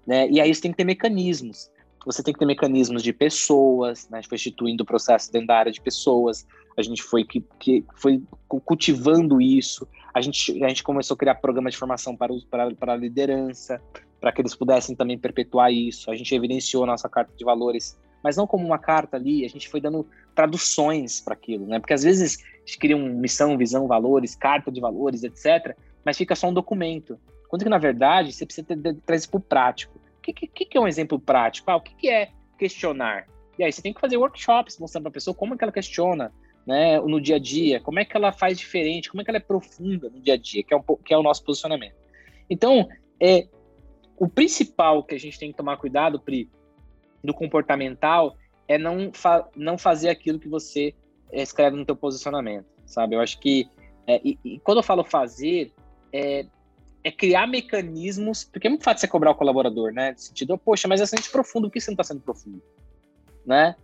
Né? E aí você tem que ter mecanismos. Você tem que ter mecanismos de pessoas, né? a gente foi instituindo o processo dentro da área de pessoas, a gente foi, que, que foi cultivando isso, a gente, a gente começou a criar programas de formação para, para, para a liderança, para que eles pudessem também perpetuar isso, a gente evidenciou nossa carta de valores, mas não como uma carta ali, a gente foi dando traduções para aquilo, né? Porque às vezes a gente cria uma missão, visão, valores, carta de valores, etc. Mas fica só um documento. Quando que, na verdade, você precisa trazer para o prático. O que, que, que, é um exemplo prático? Ah, o que, que é questionar? E aí você tem que fazer workshops mostrando para a pessoa como é que ela questiona né, no dia a dia, como é que ela faz diferente, como é que ela é profunda no dia a dia, que é, um, que é o nosso posicionamento. Então, é, o principal que a gente tem que tomar cuidado, Pri, do comportamental, é não, fa não fazer aquilo que você escreve no teu posicionamento, sabe? Eu acho que é, e, e, quando eu falo fazer é, é, criar mecanismos, porque é muito fácil você cobrar o colaborador, né? No sentido, poxa, mas é bastante profundo, por que você não está sendo profundo, né?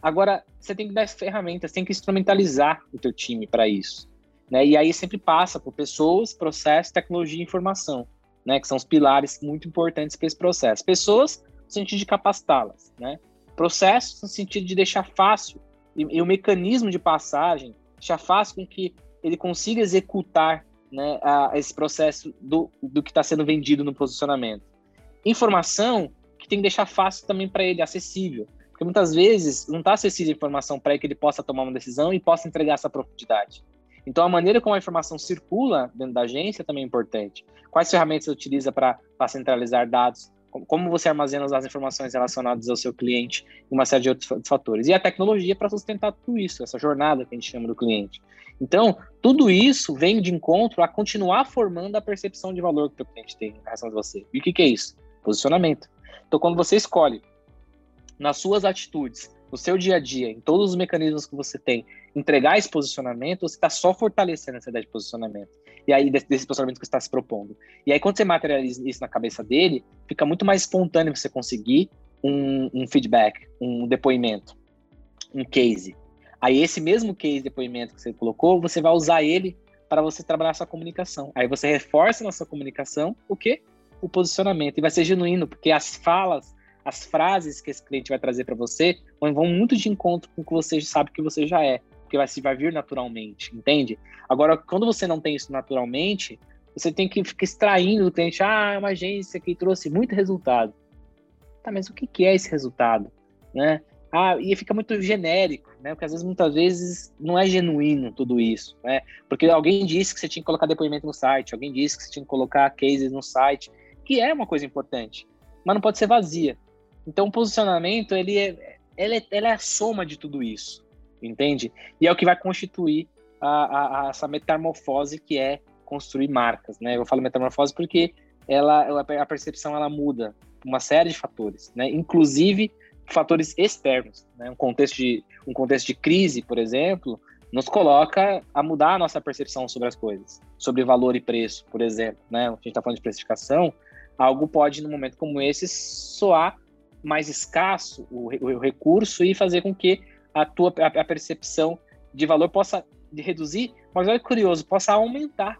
Agora você tem que dar ferramentas, tem que instrumentalizar o teu time para isso, né? E aí sempre passa por pessoas, processo, tecnologia e informação, né? Que são os pilares muito importantes para esse processo. Pessoas no sentido de capacitá-las, né? Processos no sentido de deixar fácil e, e o mecanismo de passagem já faz com que ele consiga executar né, a, esse processo do, do que está sendo vendido no posicionamento. Informação que tem que deixar fácil também para ele, acessível. Porque muitas vezes não está acessível a informação para que ele possa tomar uma decisão e possa entregar essa profundidade. Então, a maneira como a informação circula dentro da agência também é importante. Quais ferramentas você utiliza para centralizar dados? Como você armazena as informações relacionadas ao seu cliente e uma série de outros fatores. E a tecnologia para sustentar tudo isso, essa jornada que a gente chama do cliente. Então, tudo isso vem de encontro a continuar formando a percepção de valor que o cliente tem em relação a você. E o que, que é isso? Posicionamento. Então, quando você escolhe nas suas atitudes, no seu dia a dia, em todos os mecanismos que você tem, entregar esse posicionamento, você está só fortalecendo essa ideia de posicionamento. E aí, desse, desse posicionamento que você está se propondo. E aí, quando você materializa isso na cabeça dele, fica muito mais espontâneo você conseguir um, um feedback, um depoimento, um case. Aí, esse mesmo case, depoimento que você colocou, você vai usar ele para você trabalhar a sua comunicação. Aí você reforça na sua comunicação o quê? O posicionamento. E vai ser genuíno, porque as falas as frases que esse cliente vai trazer para você vão muito de encontro com o que você sabe que você já é, porque vai, vai vir naturalmente, entende? Agora, quando você não tem isso naturalmente, você tem que ficar extraindo do cliente, ah, é uma agência que trouxe muito resultado. Tá, mas o que, que é esse resultado? Né? Ah, e fica muito genérico, né? Porque às vezes, muitas vezes, não é genuíno tudo isso, né? Porque alguém disse que você tinha que colocar depoimento no site, alguém disse que você tinha que colocar cases no site, que é uma coisa importante, mas não pode ser vazia. Então, o posicionamento, ele é, ele é, ele é a soma de tudo isso, entende? E é o que vai constituir a, a, a essa metamorfose que é construir marcas, né? Eu falo metamorfose porque ela, a percepção ela muda uma série de fatores, né? Inclusive fatores externos, né? Um contexto de um contexto de crise, por exemplo, nos coloca a mudar a nossa percepção sobre as coisas, sobre valor e preço, por exemplo, né? A gente está falando de precificação, algo pode, num momento como esse, soar mais escasso o, o recurso e fazer com que a tua a, a percepção de valor possa reduzir, mas olha que curioso, possa aumentar.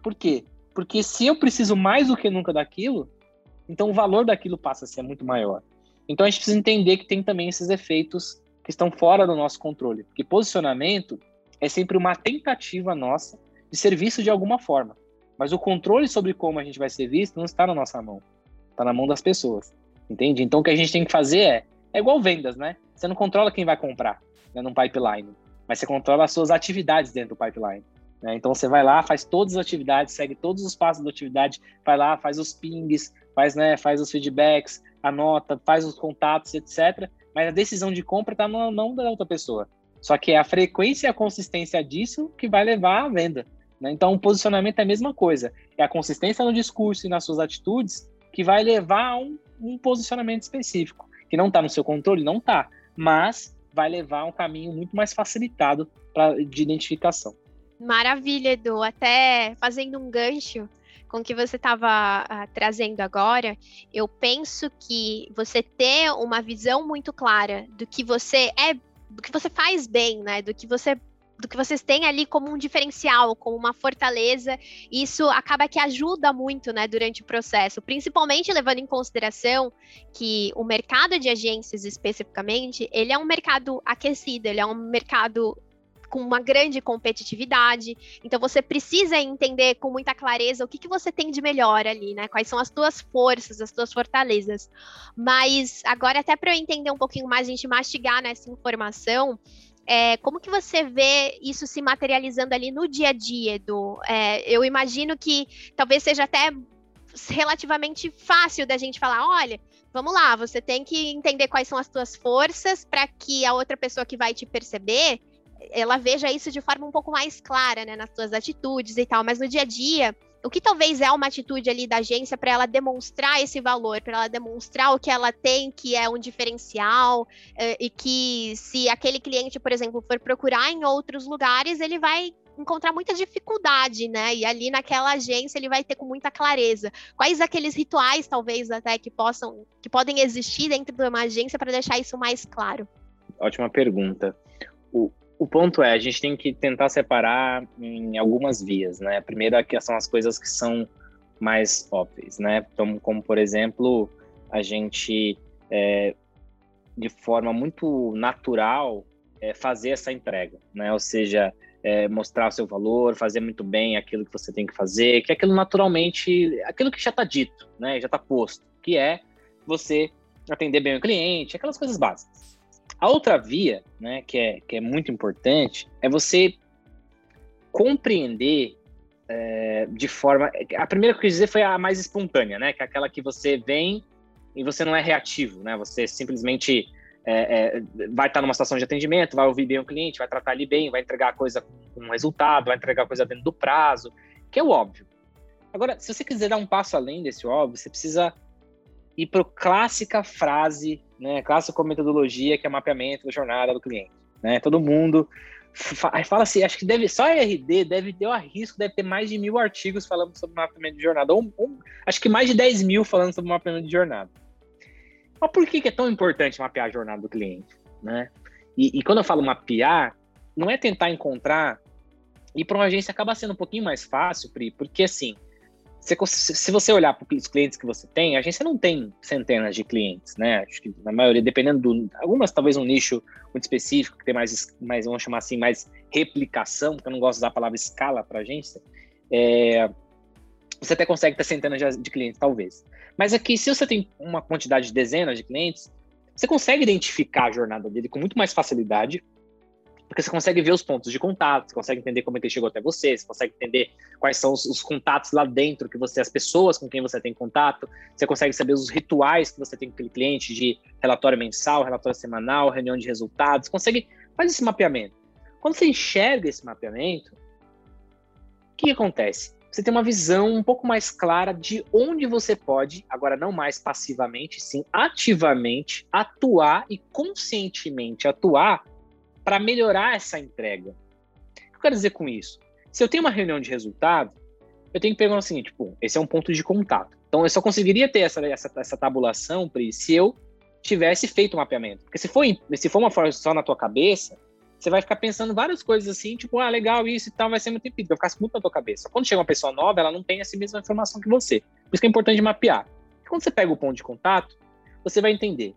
Por quê? Porque se eu preciso mais do que nunca daquilo, então o valor daquilo passa a ser muito maior. Então a gente precisa entender que tem também esses efeitos que estão fora do nosso controle. Porque posicionamento é sempre uma tentativa nossa de ser visto de alguma forma. Mas o controle sobre como a gente vai ser visto não está na nossa mão. Está na mão das pessoas. Entende? Então o que a gente tem que fazer é, é igual vendas, né? Você não controla quem vai comprar né, num pipeline, mas você controla as suas atividades dentro do pipeline. Né? Então você vai lá, faz todas as atividades, segue todos os passos da atividade, vai lá, faz os pings, faz, né, faz os feedbacks, anota, faz os contatos, etc. Mas a decisão de compra está na mão da outra pessoa. Só que é a frequência e a consistência disso que vai levar à venda. Né? Então, o posicionamento é a mesma coisa. É a consistência no discurso e nas suas atitudes que vai levar a um um posicionamento específico, que não está no seu controle, não está, mas vai levar um caminho muito mais facilitado pra, de identificação. Maravilha, Edu. Até fazendo um gancho com o que você estava uh, trazendo agora, eu penso que você ter uma visão muito clara do que você é, do que você faz bem, né? Do que você do que vocês têm ali como um diferencial, como uma fortaleza, isso acaba que ajuda muito, né, durante o processo, principalmente levando em consideração que o mercado de agências especificamente, ele é um mercado aquecido, ele é um mercado com uma grande competitividade. Então você precisa entender com muita clareza o que, que você tem de melhor ali, né? Quais são as tuas forças, as tuas fortalezas. Mas agora, até para eu entender um pouquinho mais, a gente mastigar nessa informação, é, como que você vê isso se materializando ali no dia a dia, Edu? É, eu imagino que talvez seja até relativamente fácil da gente falar, olha, vamos lá, você tem que entender quais são as suas forças para que a outra pessoa que vai te perceber, ela veja isso de forma um pouco mais clara, né, nas suas atitudes e tal, mas no dia a dia, o que talvez é uma atitude ali da agência para ela demonstrar esse valor, para ela demonstrar o que ela tem, que é um diferencial, eh, e que se aquele cliente, por exemplo, for procurar em outros lugares, ele vai encontrar muita dificuldade, né? E ali naquela agência ele vai ter com muita clareza. Quais aqueles rituais, talvez, até que possam, que podem existir dentro de uma agência para deixar isso mais claro? Ótima pergunta. O, o ponto é, a gente tem que tentar separar em algumas vias, né? A primeira que são as coisas que são mais óbvias, né? Então, como por exemplo, a gente é, de forma muito natural é, fazer essa entrega, né? Ou seja, é, mostrar o seu valor, fazer muito bem aquilo que você tem que fazer, que é aquilo naturalmente, aquilo que já está dito, né? Já está posto, que é você atender bem o cliente, aquelas coisas básicas. A outra via, né, que é, que é muito importante, é você compreender é, de forma. A primeira que eu quis dizer foi a mais espontânea, né? Que é aquela que você vem e você não é reativo, né? Você simplesmente é, é, vai estar numa situação de atendimento, vai ouvir bem o cliente, vai tratar ele bem, vai entregar a coisa com resultado, vai entregar a coisa dentro do prazo, que é o óbvio. Agora, se você quiser dar um passo além desse óbvio, você precisa ir para a clássica frase, né, clássica metodologia que é mapeamento da jornada do cliente. Né? Todo mundo fala assim, acho que deve só a RD deve ter o arrisco, deve ter mais de mil artigos falando sobre mapeamento de jornada, ou, ou, acho que mais de 10 mil falando sobre mapeamento de jornada. Mas por que, que é tão importante mapear a jornada do cliente? Né? E, e quando eu falo mapear, não é tentar encontrar, e para uma agência acaba sendo um pouquinho mais fácil, Pri, porque assim, se você olhar para os clientes que você tem, a agência não tem centenas de clientes, né? Acho que na maioria, dependendo do. Algumas talvez um nicho muito específico, que tem mais, mais vamos chamar assim, mais replicação, porque eu não gosto de usar a palavra escala para agência. É, você até consegue ter centenas de, de clientes, talvez. Mas aqui, se você tem uma quantidade de dezenas de clientes, você consegue identificar a jornada dele com muito mais facilidade porque você consegue ver os pontos de contato, você consegue entender como é ele chegou até você, você consegue entender quais são os, os, contatos lá dentro que você, as pessoas com quem você tem contato, você consegue saber os rituais que você tem com aquele cliente de relatório mensal, relatório semanal, reunião de resultados, consegue fazer esse mapeamento. Quando você enxerga esse mapeamento, o que acontece? Você tem uma visão um pouco mais clara de onde você pode, agora não mais passivamente, sim ativamente, atuar e conscientemente atuar para melhorar essa entrega. O que eu quero dizer com isso? Se eu tenho uma reunião de resultado, eu tenho que pegar o seguinte, tipo, esse é um ponto de contato. Então, eu só conseguiria ter essa, essa, essa tabulação, Pri, se eu tivesse feito o mapeamento. Porque se for, se for uma forma só na tua cabeça, você vai ficar pensando várias coisas assim, tipo, ah, legal, isso e tal, vai ser muito empírico, vai ficar muito na tua cabeça. Quando chega uma pessoa nova, ela não tem essa mesma informação que você. Por isso que é importante mapear. quando você pega o ponto de contato, você vai entender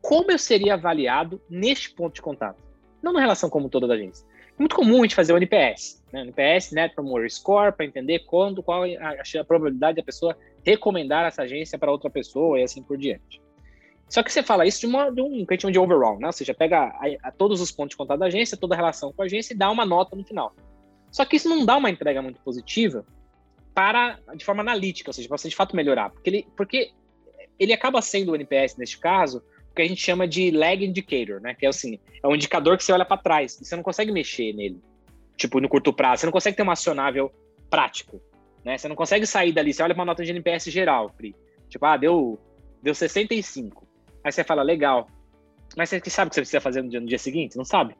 como eu seria avaliado neste ponto de contato não na relação como toda da agência. É muito comum a gente fazer o NPS, né? NPS, Net Promoter Score, para entender quando, qual é a, a probabilidade da pessoa recomendar essa agência para outra pessoa e assim por diante. Só que você fala isso de, uma, de um que a gente chama de overall, né? Ou seja, pega a, a todos os pontos de contato da agência, toda a relação com a agência e dá uma nota no final. Só que isso não dá uma entrega muito positiva para de forma analítica, ou seja, para você de fato melhorar, porque ele, porque ele acaba sendo o NPS neste caso o que a gente chama de lag indicator, né? Que é assim, é um indicador que você olha para trás e você não consegue mexer nele. Tipo, no curto prazo, você não consegue ter um acionável prático, né? Você não consegue sair dali, você olha para uma nota de NPS geral, Pri. Tipo, ah, deu deu 65. Aí você fala, legal. Mas você sabe o que você precisa fazer no dia, no dia seguinte? Não sabe.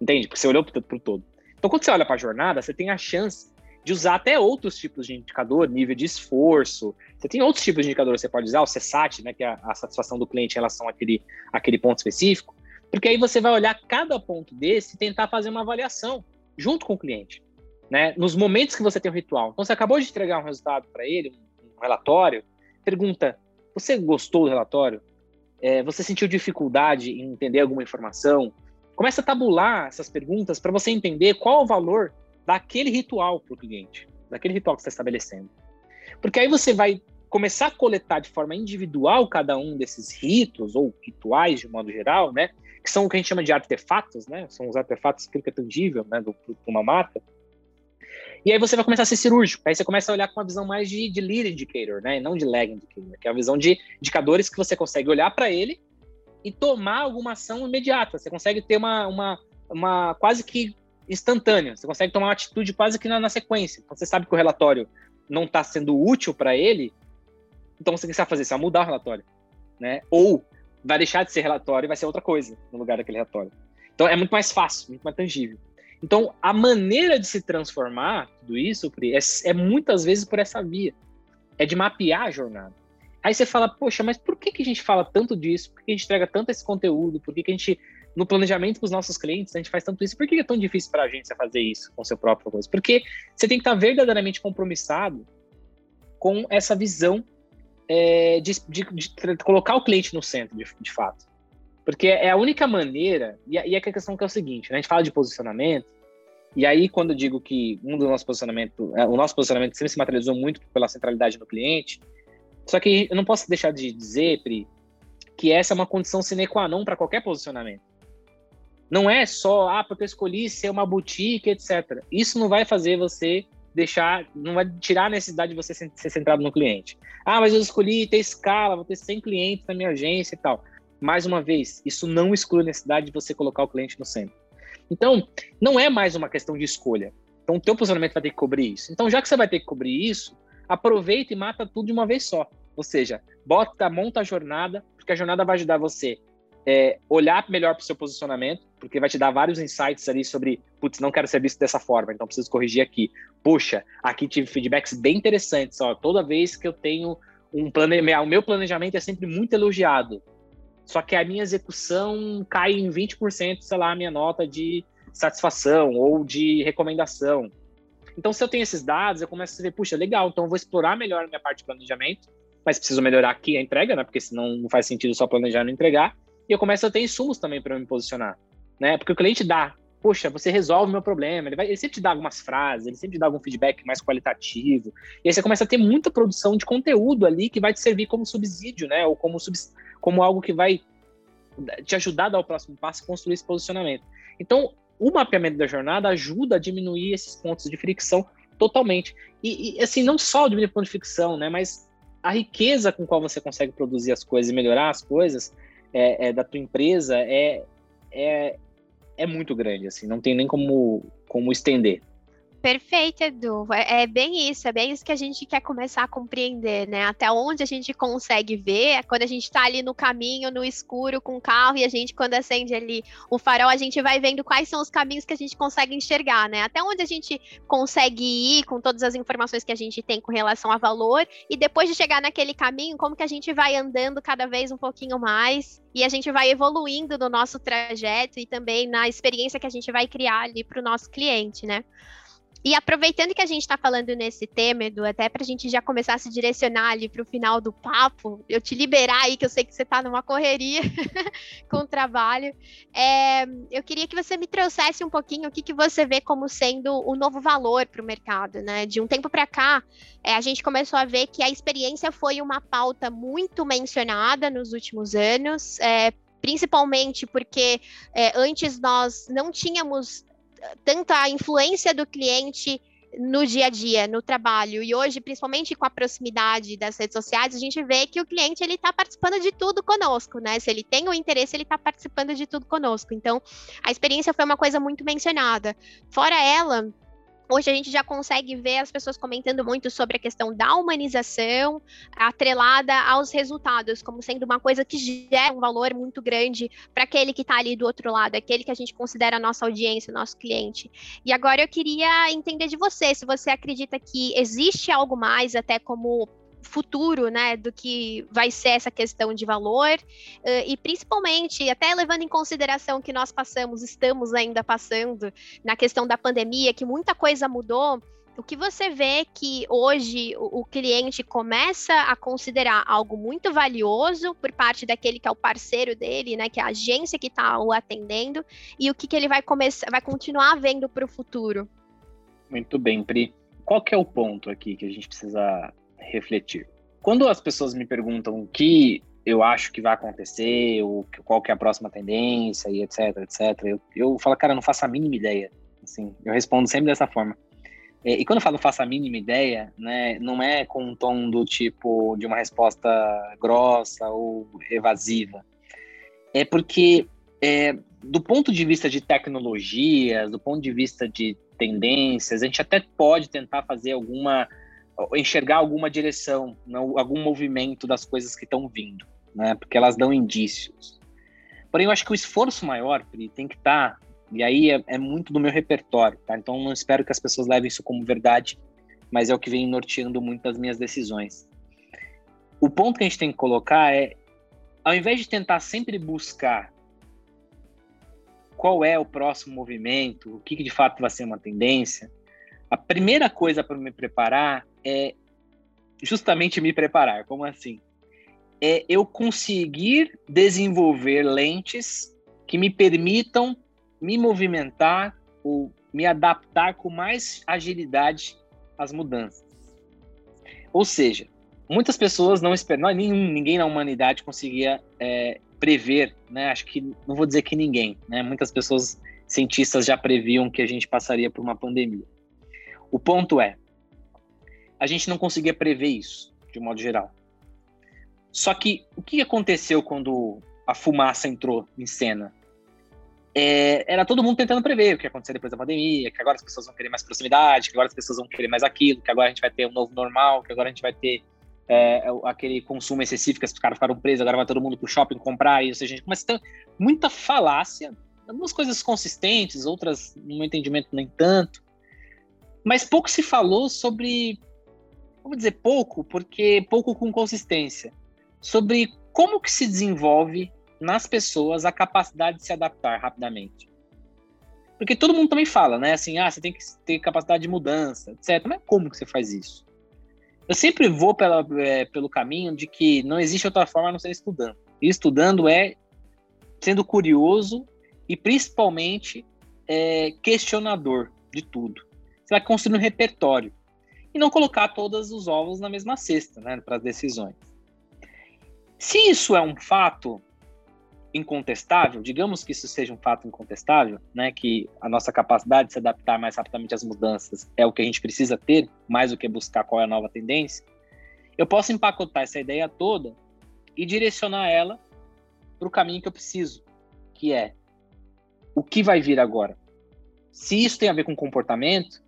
Entende? Porque você olhou para o todo. Então, quando você olha para a jornada, você tem a chance de usar até outros tipos de indicador, nível de esforço. Você tem outros tipos de indicador que você pode usar, o CSAT, né, que é a, satisfação do cliente em relação àquele, àquele ponto específico, porque aí você vai olhar cada ponto desse e tentar fazer uma avaliação junto com o cliente, né, nos momentos que você tem o ritual. Então, você acabou de entregar um resultado para ele, um relatório, pergunta, você gostou do relatório? É, você sentiu dificuldade em entender alguma informação? Começa a tabular essas perguntas para você entender qual o valor daquele ritual para o cliente, daquele ritual que você está estabelecendo. Porque aí você vai começar a coletar de forma individual cada um desses ritos ou rituais de modo geral, né? Que são o que a gente chama de artefatos, né? São os artefatos que é tangível, né? De uma marca. E aí você vai começar a ser cirúrgico. Aí você começa a olhar com uma visão mais de, de lead indicator, né? Não de lag indicator, que é a visão de indicadores que você consegue olhar para ele e tomar alguma ação imediata. Você consegue ter uma, uma, uma quase que instantâneo. Você consegue tomar uma atitude quase que na, na sequência. Então, você sabe que o relatório não está sendo útil para ele, então você vai fazer? Você vai mudar o relatório. Né? Ou vai deixar de ser relatório e vai ser outra coisa no lugar daquele relatório. Então, é muito mais fácil, muito mais tangível. Então, a maneira de se transformar tudo isso, Pri, é, é muitas vezes por essa via. É de mapear a jornada. Aí você fala, poxa, mas por que, que a gente fala tanto disso? Por que a gente entrega tanto esse conteúdo? Por que, que a gente no planejamento com os nossos clientes, a gente faz tanto isso. Por que é tão difícil para a agência fazer isso com seu próprio coisa? Porque você tem que estar verdadeiramente compromissado com essa visão é, de, de, de, colocar o cliente no centro, de, de, fato. Porque é a única maneira, e, e a questão que é o seguinte, né? a gente fala de posicionamento, e aí quando eu digo que um do nosso posicionamento, é, o nosso posicionamento sempre se materializou muito pela centralidade no cliente, só que eu não posso deixar de dizer, Pri, que essa é uma condição sine qua non para qualquer posicionamento. Não é só, ah, porque eu escolhi ser uma boutique, etc. Isso não vai fazer você deixar, não vai tirar a necessidade de você ser centrado no cliente. Ah, mas eu escolhi ter escala, vou ter 100 clientes na minha agência e tal. Mais uma vez, isso não exclui a necessidade de você colocar o cliente no centro. Então, não é mais uma questão de escolha. Então, o teu posicionamento vai ter que cobrir isso. Então, já que você vai ter que cobrir isso, aproveita e mata tudo de uma vez só. Ou seja, bota, monta a jornada, porque a jornada vai ajudar você é, olhar melhor para o seu posicionamento, porque vai te dar vários insights ali sobre, putz, não quero ser visto dessa forma, então preciso corrigir aqui. Puxa, aqui tive feedbacks bem interessantes, ó, toda vez que eu tenho um planejamento, o meu planejamento é sempre muito elogiado, só que a minha execução cai em 20%, sei lá, a minha nota de satisfação ou de recomendação. Então, se eu tenho esses dados, eu começo a ver, puxa, legal, então eu vou explorar melhor a minha parte de planejamento, mas preciso melhorar aqui a entrega, né? Porque senão não faz sentido só planejar e não entregar. E eu começo a ter insumos também para me posicionar, né? Porque o cliente dá, poxa, você resolve o meu problema. Ele, vai, ele sempre te dá algumas frases, ele sempre te dá algum feedback mais qualitativo. E aí você começa a ter muita produção de conteúdo ali que vai te servir como subsídio, né? Ou como, sub, como algo que vai te ajudar a dar o próximo passo e construir esse posicionamento. Então, o mapeamento da jornada ajuda a diminuir esses pontos de fricção totalmente. E, e assim, não só diminuir ponto de fricção, né? Mas a riqueza com qual você consegue produzir as coisas e melhorar as coisas é, é, da tua empresa é, é, é muito grande, assim, não tem nem como, como estender. Perfeito, Edu. É, é, bem isso, é bem isso que a gente quer começar a compreender, né? Até onde a gente consegue ver, é quando a gente está ali no caminho, no escuro, com o carro, e a gente, quando acende ali o farol, a gente vai vendo quais são os caminhos que a gente consegue enxergar, né? Até onde a gente consegue ir com todas as informações que a gente tem com relação a valor, e depois de chegar naquele caminho, como que a gente vai andando cada vez um pouquinho mais, e a gente vai evoluindo no nosso trajeto e também na experiência que a gente vai criar ali para o nosso cliente, né? E aproveitando que a gente está falando nesse tema, Edu, até para a gente já começar a se direcionar ali para o final do papo, eu te liberar aí, que eu sei que você está numa correria com o trabalho, é, eu queria que você me trouxesse um pouquinho o que, que você vê como sendo o novo valor para o mercado, né? De um tempo para cá, é, a gente começou a ver que a experiência foi uma pauta muito mencionada nos últimos anos, é, principalmente porque é, antes nós não tínhamos tanta a influência do cliente no dia a dia, no trabalho. E hoje, principalmente com a proximidade das redes sociais, a gente vê que o cliente ele está participando de tudo conosco, né? Se ele tem o interesse, ele está participando de tudo conosco. Então, a experiência foi uma coisa muito mencionada. Fora ela, Hoje a gente já consegue ver as pessoas comentando muito sobre a questão da humanização atrelada aos resultados, como sendo uma coisa que gera um valor muito grande para aquele que está ali do outro lado, aquele que a gente considera a nossa audiência, nosso cliente. E agora eu queria entender de você, se você acredita que existe algo mais, até como futuro, né, do que vai ser essa questão de valor, uh, e principalmente, até levando em consideração que nós passamos, estamos ainda passando na questão da pandemia, que muita coisa mudou, o que você vê que hoje o, cliente começa a considerar algo muito valioso por parte daquele que é o parceiro dele, né, que é a agência que está o atendendo, e o que, que ele vai começar, vai continuar vendo para o futuro? Muito bem, Pri. Qual que é o ponto aqui que a gente precisa refletir. Quando as pessoas me perguntam o que eu acho que vai acontecer, ou qual que é a próxima tendência e etc, etc, eu, eu falo, cara, não faço a mínima ideia. Assim, eu respondo sempre dessa forma. É, e quando eu falo faço a mínima ideia, né, não é com um tom do tipo de uma resposta grossa ou evasiva. É porque, é, do ponto de vista de tecnologias, do ponto de vista de tendências, a gente até pode tentar fazer alguma enxergar alguma direção, não, algum movimento das coisas que estão vindo, né? Porque elas dão indícios. Porém, eu acho que o esforço maior, Pri, tem que estar, tá, e aí é, é, muito do meu repertório, tá? Então, não espero que as pessoas levem isso como verdade, mas é o que vem norteando muito as minhas decisões. O ponto que a gente tem que colocar é, ao invés de tentar sempre buscar qual é o próximo movimento, o que, que de fato vai ser uma tendência, a primeira coisa para me preparar é justamente me preparar. Como assim? É eu conseguir desenvolver lentes que me permitam me movimentar ou me adaptar com mais agilidade às mudanças. Ou seja, muitas pessoas não esperam, nenhum, ninguém na humanidade conseguia é, prever, né? Acho que não vou dizer que ninguém, né? Muitas pessoas cientistas já previam que a gente passaria por uma pandemia. O ponto é, a gente não conseguia prever isso, de modo geral. Só que o que aconteceu quando a fumaça entrou em cena? É, era todo mundo tentando prever o que ia acontecer depois da pandemia, que agora as pessoas vão querer mais proximidade, que agora as pessoas vão querer mais aquilo, que agora a gente vai ter um novo normal, que agora a gente vai ter é, aquele consumo excessivo que os caras ficaram presos, agora vai todo mundo pro shopping comprar, e ou seja, a gente começa a ter muita falácia, algumas coisas consistentes, outras, no meu entendimento, nem tanto, mas pouco se falou sobre, vamos dizer pouco, porque pouco com consistência, sobre como que se desenvolve nas pessoas a capacidade de se adaptar rapidamente. Porque todo mundo também fala, né? Assim, ah, você tem que ter capacidade de mudança, etc. Mas como que você faz isso? Eu sempre vou pela, é, pelo caminho de que não existe outra forma a não ser estudando. E estudando é sendo curioso e principalmente é, questionador de tudo. Você vai construir um repertório e não colocar todos os ovos na mesma cesta, né, para as decisões. Se isso é um fato, incontestável, digamos que isso seja um fato incontestável, né, que a nossa capacidade de se adaptar mais rapidamente às mudanças é o que a gente precisa ter, mais do que buscar qual é a nova tendência, eu posso empacotar essa ideia toda e direcionar ela para o caminho que eu preciso, que é o que vai vir agora. Se isso tem a ver com comportamento,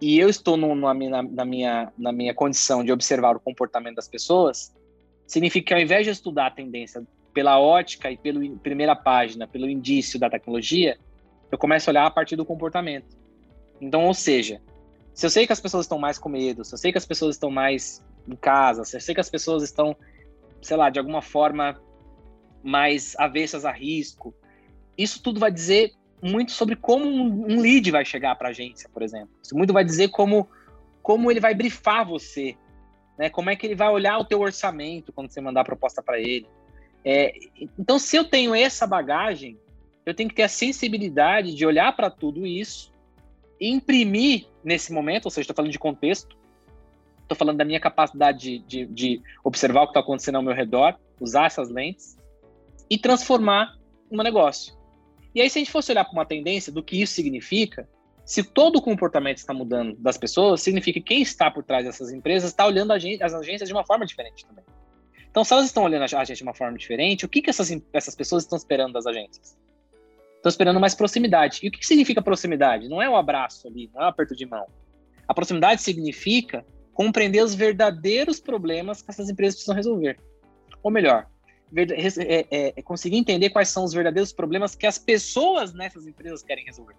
e eu estou no, na, na, minha, na minha condição de observar o comportamento das pessoas, significa que ao invés de estudar a tendência pela ótica e pela primeira página, pelo indício da tecnologia, eu começo a olhar a partir do comportamento. Então, ou seja, se eu sei que as pessoas estão mais com medo, se eu sei que as pessoas estão mais em casa, se eu sei que as pessoas estão, sei lá, de alguma forma mais avessas a risco, isso tudo vai dizer muito sobre como um lead vai chegar para a agência, por exemplo. Isso muito vai dizer como, como ele vai brifar você, né? Como é que ele vai olhar o teu orçamento quando você mandar a proposta para ele é, então, se eu tenho essa bagagem, eu tenho que ter a sensibilidade de olhar para tudo isso e imprimir nesse momento, ou seja, estou falando de contexto, estou falando da minha capacidade de, de, de observar o que está acontecendo ao meu redor, usar essas lentes e transformar um negócio. E aí, se a gente fosse olhar para uma tendência do que isso significa, se todo o comportamento está mudando das pessoas, significa que quem está por trás dessas empresas está olhando as agências de uma forma diferente também. Então, se elas estão olhando a gente de uma forma diferente, o que, que essas, essas pessoas estão esperando das agências? Estão esperando mais proximidade. E o que, que significa proximidade? Não é o um abraço ali, não é um aperto de mão. A proximidade significa compreender os verdadeiros problemas que essas empresas precisam resolver. Ou melhor, é, é, é conseguir entender quais são os verdadeiros problemas que as pessoas nessas empresas querem resolver.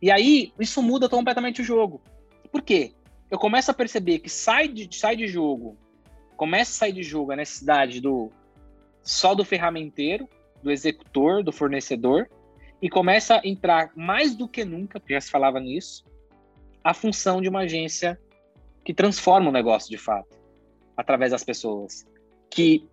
E aí, isso muda completamente o jogo. Por quê? Eu começo a perceber que sai de, sai de jogo começa a sair de jogo a necessidade do só do ferramenteiro, do executor, do fornecedor, e começa a entrar mais do que nunca, porque já se falava nisso, a função de uma agência que transforma o negócio de fato, através das pessoas, que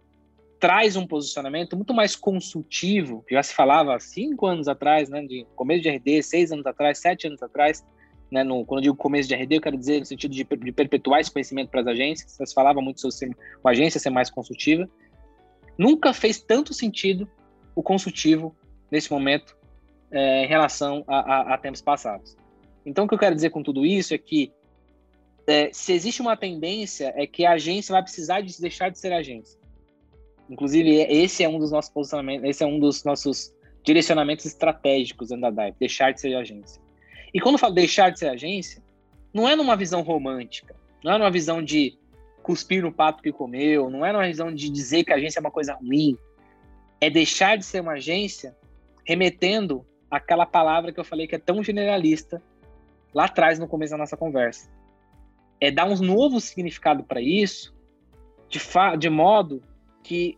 traz um posicionamento muito mais consultivo, já se falava cinco anos atrás, né, de começo de RD, seis anos atrás, sete anos atrás, né, no, quando eu digo começo de RD, eu quero dizer no sentido de, de perpetuar esse conhecimento para as agências. Vocês falavam muito sobre ser, a agência ser mais consultiva. Nunca fez tanto sentido o consultivo nesse momento é, em relação a, a, a, tempos passados. Então, o que eu quero dizer com tudo isso é que é, se existe uma tendência, é que a agência vai precisar de deixar de ser agência. Inclusive, esse é um dos nossos posicionamentos, esse é um dos nossos direcionamentos estratégicos da DAIP, deixar de ser agência. E quando eu falo deixar de ser agência, não é numa visão romântica, não é numa visão de cuspir no pato que comeu, não é numa visão de dizer que a agência é uma coisa ruim. É deixar de ser uma agência remetendo aquela palavra que eu falei que é tão generalista lá atrás no começo da nossa conversa. É dar um novo significado para isso, de, de modo que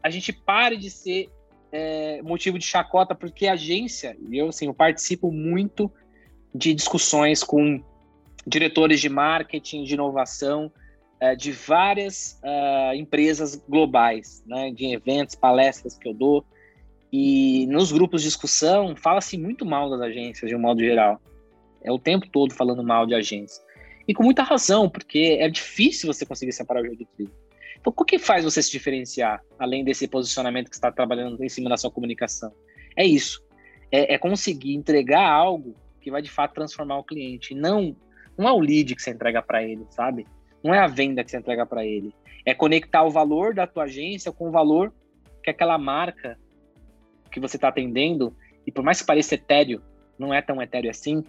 a gente pare de ser é, motivo de chacota, porque a agência, eu, assim, eu participo muito de discussões com diretores de marketing, de inovação, uh, de várias uh, empresas globais, né, de eventos, palestras que eu dou. E nos grupos de discussão, fala-se muito mal das agências, de um modo geral. É o tempo todo falando mal de agências. E com muita razão, porque é difícil você conseguir separar o jogo do trigo. Então, o que faz você se diferenciar, além desse posicionamento que está trabalhando em cima da sua comunicação? É isso. É, é, conseguir entregar algo que vai de fato transformar o cliente. Não, não é o lead que você entrega para ele, sabe? Não é a venda que você entrega para ele. É conectar o valor da tua agência com o valor que aquela marca que você está atendendo, e por mais que pareça etéreo, não é tão etéreo assim,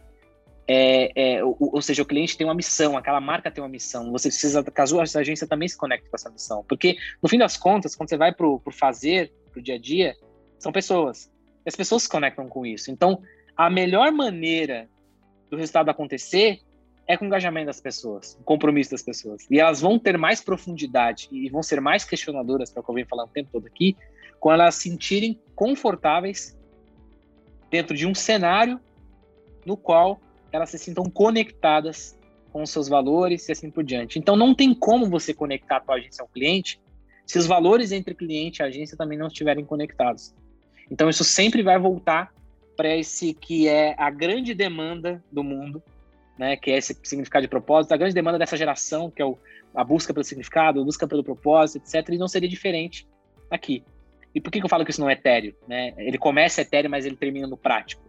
é, é, ou, ou, seja, o cliente tem uma missão, aquela marca tem uma missão. Você precisa que a agência também se conecte com essa missão. Porque, no fim das contas, quando você vai para o fazer, para o dia a dia, são pessoas. E as pessoas se conectam com isso. Então, a melhor maneira do resultado acontecer é com o engajamento das pessoas, o compromisso das pessoas. E elas vão ter mais profundidade e vão ser mais questionadoras, que é o que eu venho falando o tempo todo aqui, quando elas se sentirem confortáveis dentro de um cenário no qual elas se sintam conectadas com seus valores e assim por diante. Então não tem como você conectar a tua agência ao cliente se os valores entre cliente e agência também não estiverem conectados. Então isso sempre vai voltar para esse que é a grande demanda do mundo, né, que é esse significado de propósito, a grande demanda dessa geração, que é o, a busca pelo significado, a busca pelo propósito, etc. E não seria diferente aqui. E por que, que eu falo que isso não é etéreo? Né? Ele começa etéreo, mas ele termina no prático.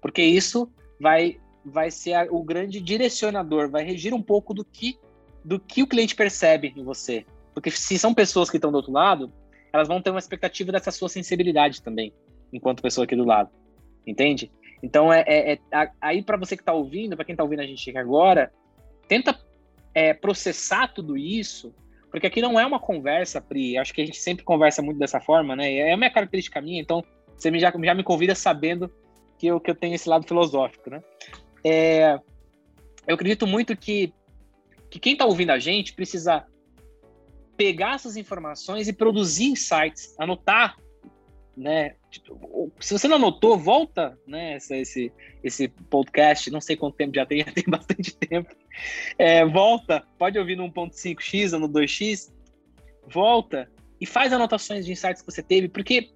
Porque isso vai vai ser a, o grande direcionador, vai regir um pouco do que do que o cliente percebe em você. Porque se são pessoas que estão do outro lado, elas vão ter uma expectativa dessa sua sensibilidade também, enquanto pessoa aqui do lado. Entende? Então, é, é, é aí para você que está ouvindo, para quem está ouvindo a gente aqui agora, tenta é, processar tudo isso, porque aqui não é uma conversa, Pri. Acho que a gente sempre conversa muito dessa forma, né? É a minha característica minha, então você já, já me convida sabendo que eu, que eu tenho esse lado filosófico, né? É, eu acredito muito que, que quem está ouvindo a gente precisa pegar essas informações e produzir insights, anotar, né? Tipo, se você não anotou, volta, né? Esse, esse, podcast, não sei quanto tempo já tem, já tem bastante tempo. É, volta, pode ouvir no 1.5x ou no 2x, volta e faz anotações de insights que você teve, porque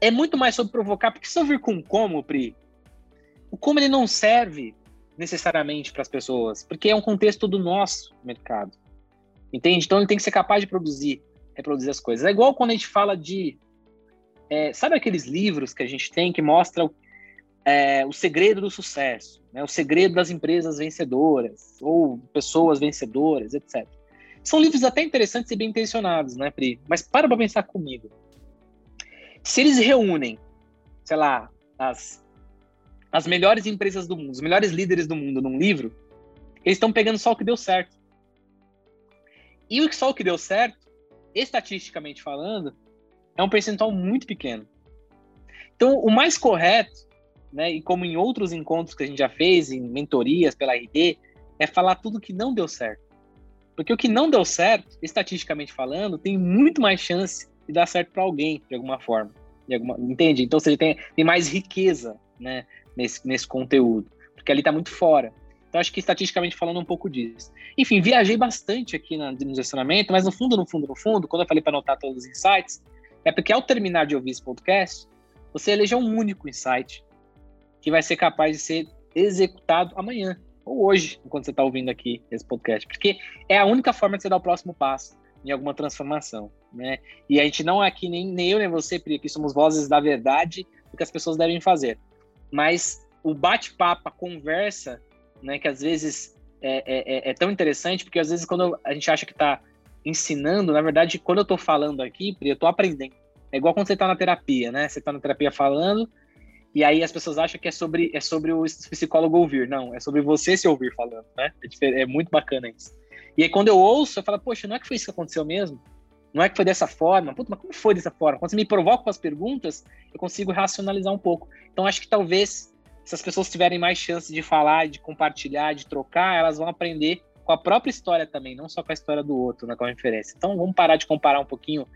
é muito mais sobre provocar, porque se eu vir com como, Pri, como ele não serve necessariamente para as pessoas, porque é um contexto do nosso mercado. Entende? Então ele tem que ser capaz de produzir, reproduzir as coisas. É igual quando a gente fala de. É, sabe aqueles livros que a gente tem que mostram é, o segredo do sucesso, né? o segredo das empresas vencedoras, ou pessoas vencedoras, etc. São livros até interessantes e bem intencionados, né, Pri? Mas para para pensar comigo. Se eles reúnem, sei lá, as as melhores empresas do mundo, os melhores líderes do mundo num livro, eles estão pegando só o que deu certo. E só o que deu certo, estatisticamente falando, é um percentual muito pequeno. Então, o mais correto, né, e como em outros encontros que a gente já fez, em mentorias pela RD, é falar tudo que não deu certo. Porque o que não deu certo, estatisticamente falando, tem muito mais chance de dar certo para alguém, de alguma forma. De alguma, entende? Então, você tem, tem mais riqueza né, nesse, nesse conteúdo, porque ali está muito fora. Então, acho que estatisticamente falando um pouco disso. Enfim, viajei bastante aqui no direcionamento, mas no fundo, no fundo, no fundo, quando eu falei para anotar todos os insights, é porque ao terminar de ouvir esse podcast, você eleja um único insight que vai ser capaz de ser executado amanhã ou hoje, enquanto você está ouvindo aqui esse podcast, porque é a única forma de você dar o próximo passo em alguma transformação, né? E a gente não é aqui nem, nem eu nem você, Pri, aqui somos vozes da verdade do que as pessoas devem fazer mas o bate-papo, a conversa, né, que às vezes é, é, é, é, tão interessante, porque às vezes quando a gente acha que está ensinando, na verdade, quando eu estou falando aqui, eu estou aprendendo. É igual quando você está na terapia, né? Você está na terapia falando, e aí as pessoas acham que é sobre, é sobre o psicólogo ouvir. Não, é sobre você se ouvir falando, né? É, é muito bacana isso. E aí quando eu ouço, eu falo, poxa, não é que foi isso que aconteceu mesmo? Não é que foi dessa forma. Puta, mas como foi dessa forma? Quando você me provoca com as perguntas, eu consigo racionalizar um pouco. Então, acho que talvez, se as pessoas tiverem mais chance de falar, de compartilhar, de trocar, elas vão aprender com a própria história também, não só com a história do outro, né, com a referência. Então, vamos parar de comparar um pouquinho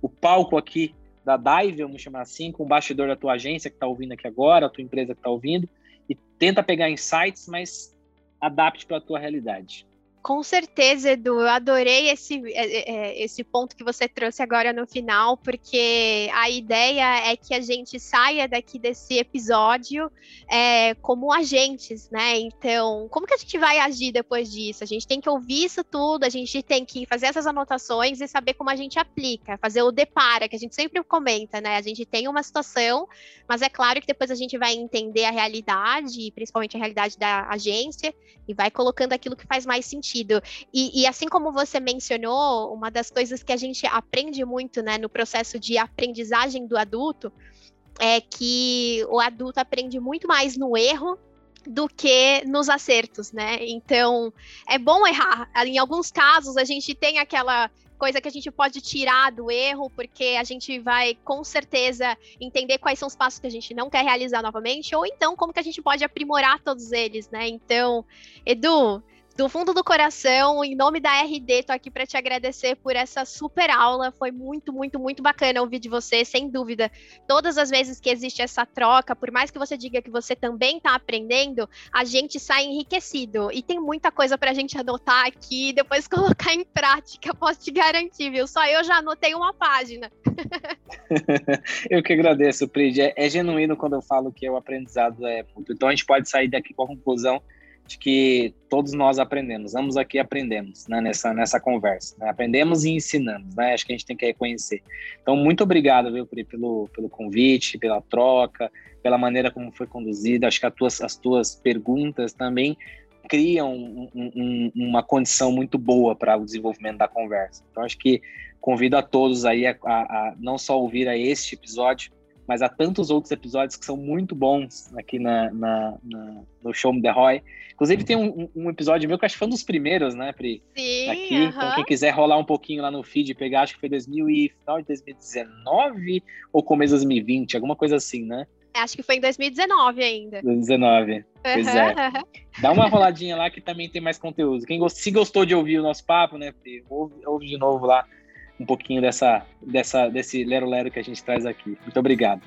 o palco aqui da Dive, vamos chamar assim, com o bastidor da tua agência que está ouvindo aqui agora, a tua empresa que está ouvindo, e tenta pegar insights, mas adapte para a tua realidade. Com certeza, Edu. Eu adorei esse, é, é, é, esse ponto que você trouxe agora no final, porque a ideia é que a gente saia daqui desse episódio é, como agentes, né? Então, como que a gente vai agir depois disso? A gente tem que ouvir isso tudo, a gente tem que fazer essas anotações e saber como a gente aplica, fazer o depara, que a gente sempre comenta, né? A gente tem uma situação, mas é claro que depois a gente vai entender a realidade, principalmente a realidade da agência, e vai colocando aquilo que faz mais sentido sentido. E, e, assim como você mencionou, uma das coisas que a gente aprende muito né, no processo de aprendizagem do adulto é que o adulto aprende muito mais no erro do que nos acertos, né? Então, é bom errar. Em alguns casos, a gente tem aquela coisa que a gente pode tirar do erro, porque a gente vai com certeza entender quais são os passos que a gente não quer realizar novamente, ou então como que a gente pode aprimorar todos eles, né? Então, Edu, do fundo do coração, em nome da RD, tô aqui para te agradecer por essa super aula. Foi muito, muito, muito bacana ouvir de você, sem dúvida. Todas as vezes que existe essa troca, por mais que você diga que você também está aprendendo, a gente sai enriquecido. E tem muita coisa para a gente anotar aqui e depois colocar em prática, posso te garantir, viu? Só eu já anotei uma página. eu que agradeço, Prid. É, é genuíno quando eu falo que o aprendizado é muito. Então a gente pode sair daqui com a conclusão de que todos nós aprendemos, ambos aqui aprendemos né, nessa, nessa conversa. Né? Aprendemos e ensinamos, né? Acho que a gente tem que reconhecer. Então, muito obrigado, viu, Pri, pelo, pelo convite, pela troca, pela maneira como foi conduzida. Acho que as tuas, as tuas perguntas também criam um, um, uma condição muito boa para o desenvolvimento da conversa. Então, acho que convido a todos aí a, a, a não só ouvir a este episódio, mas há tantos outros episódios que são muito bons aqui na, na, na no Show Me The Roy. Inclusive tem um, um, episódio meu que acho que foi um dos primeiros, né, Pri? Sim, aqui. Uh -huh. Então quem quiser rolar um pouquinho lá no feed e pegar, acho que foi 2000 e, final de 2019 ou começo de 2020, alguma coisa assim, né? Acho que foi em 2019 ainda. 2019. Pois é. Dá uma roladinha lá que também tem mais conteúdo. Quem se gostou de ouvir o nosso papo, né, Pri? Ouve, ouve de novo lá um pouquinho dessa, dessa, desse lero-lero que a gente traz aqui. Muito obrigado.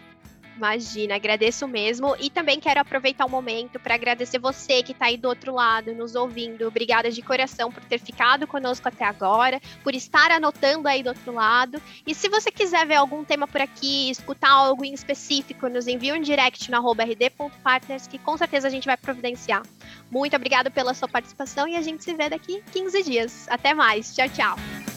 Imagina, agradeço mesmo. E também quero aproveitar o momento para agradecer você que está aí do outro lado, nos ouvindo. Obrigada de coração por ter ficado conosco até agora, por estar anotando aí do outro lado. E se você quiser ver algum tema por aqui, escutar algo em específico, nos envie um direct no rd.partners, que com certeza a gente vai providenciar. Muito obrigado pela sua participação e a gente se vê daqui 15 dias. Até mais. Tchau, tchau.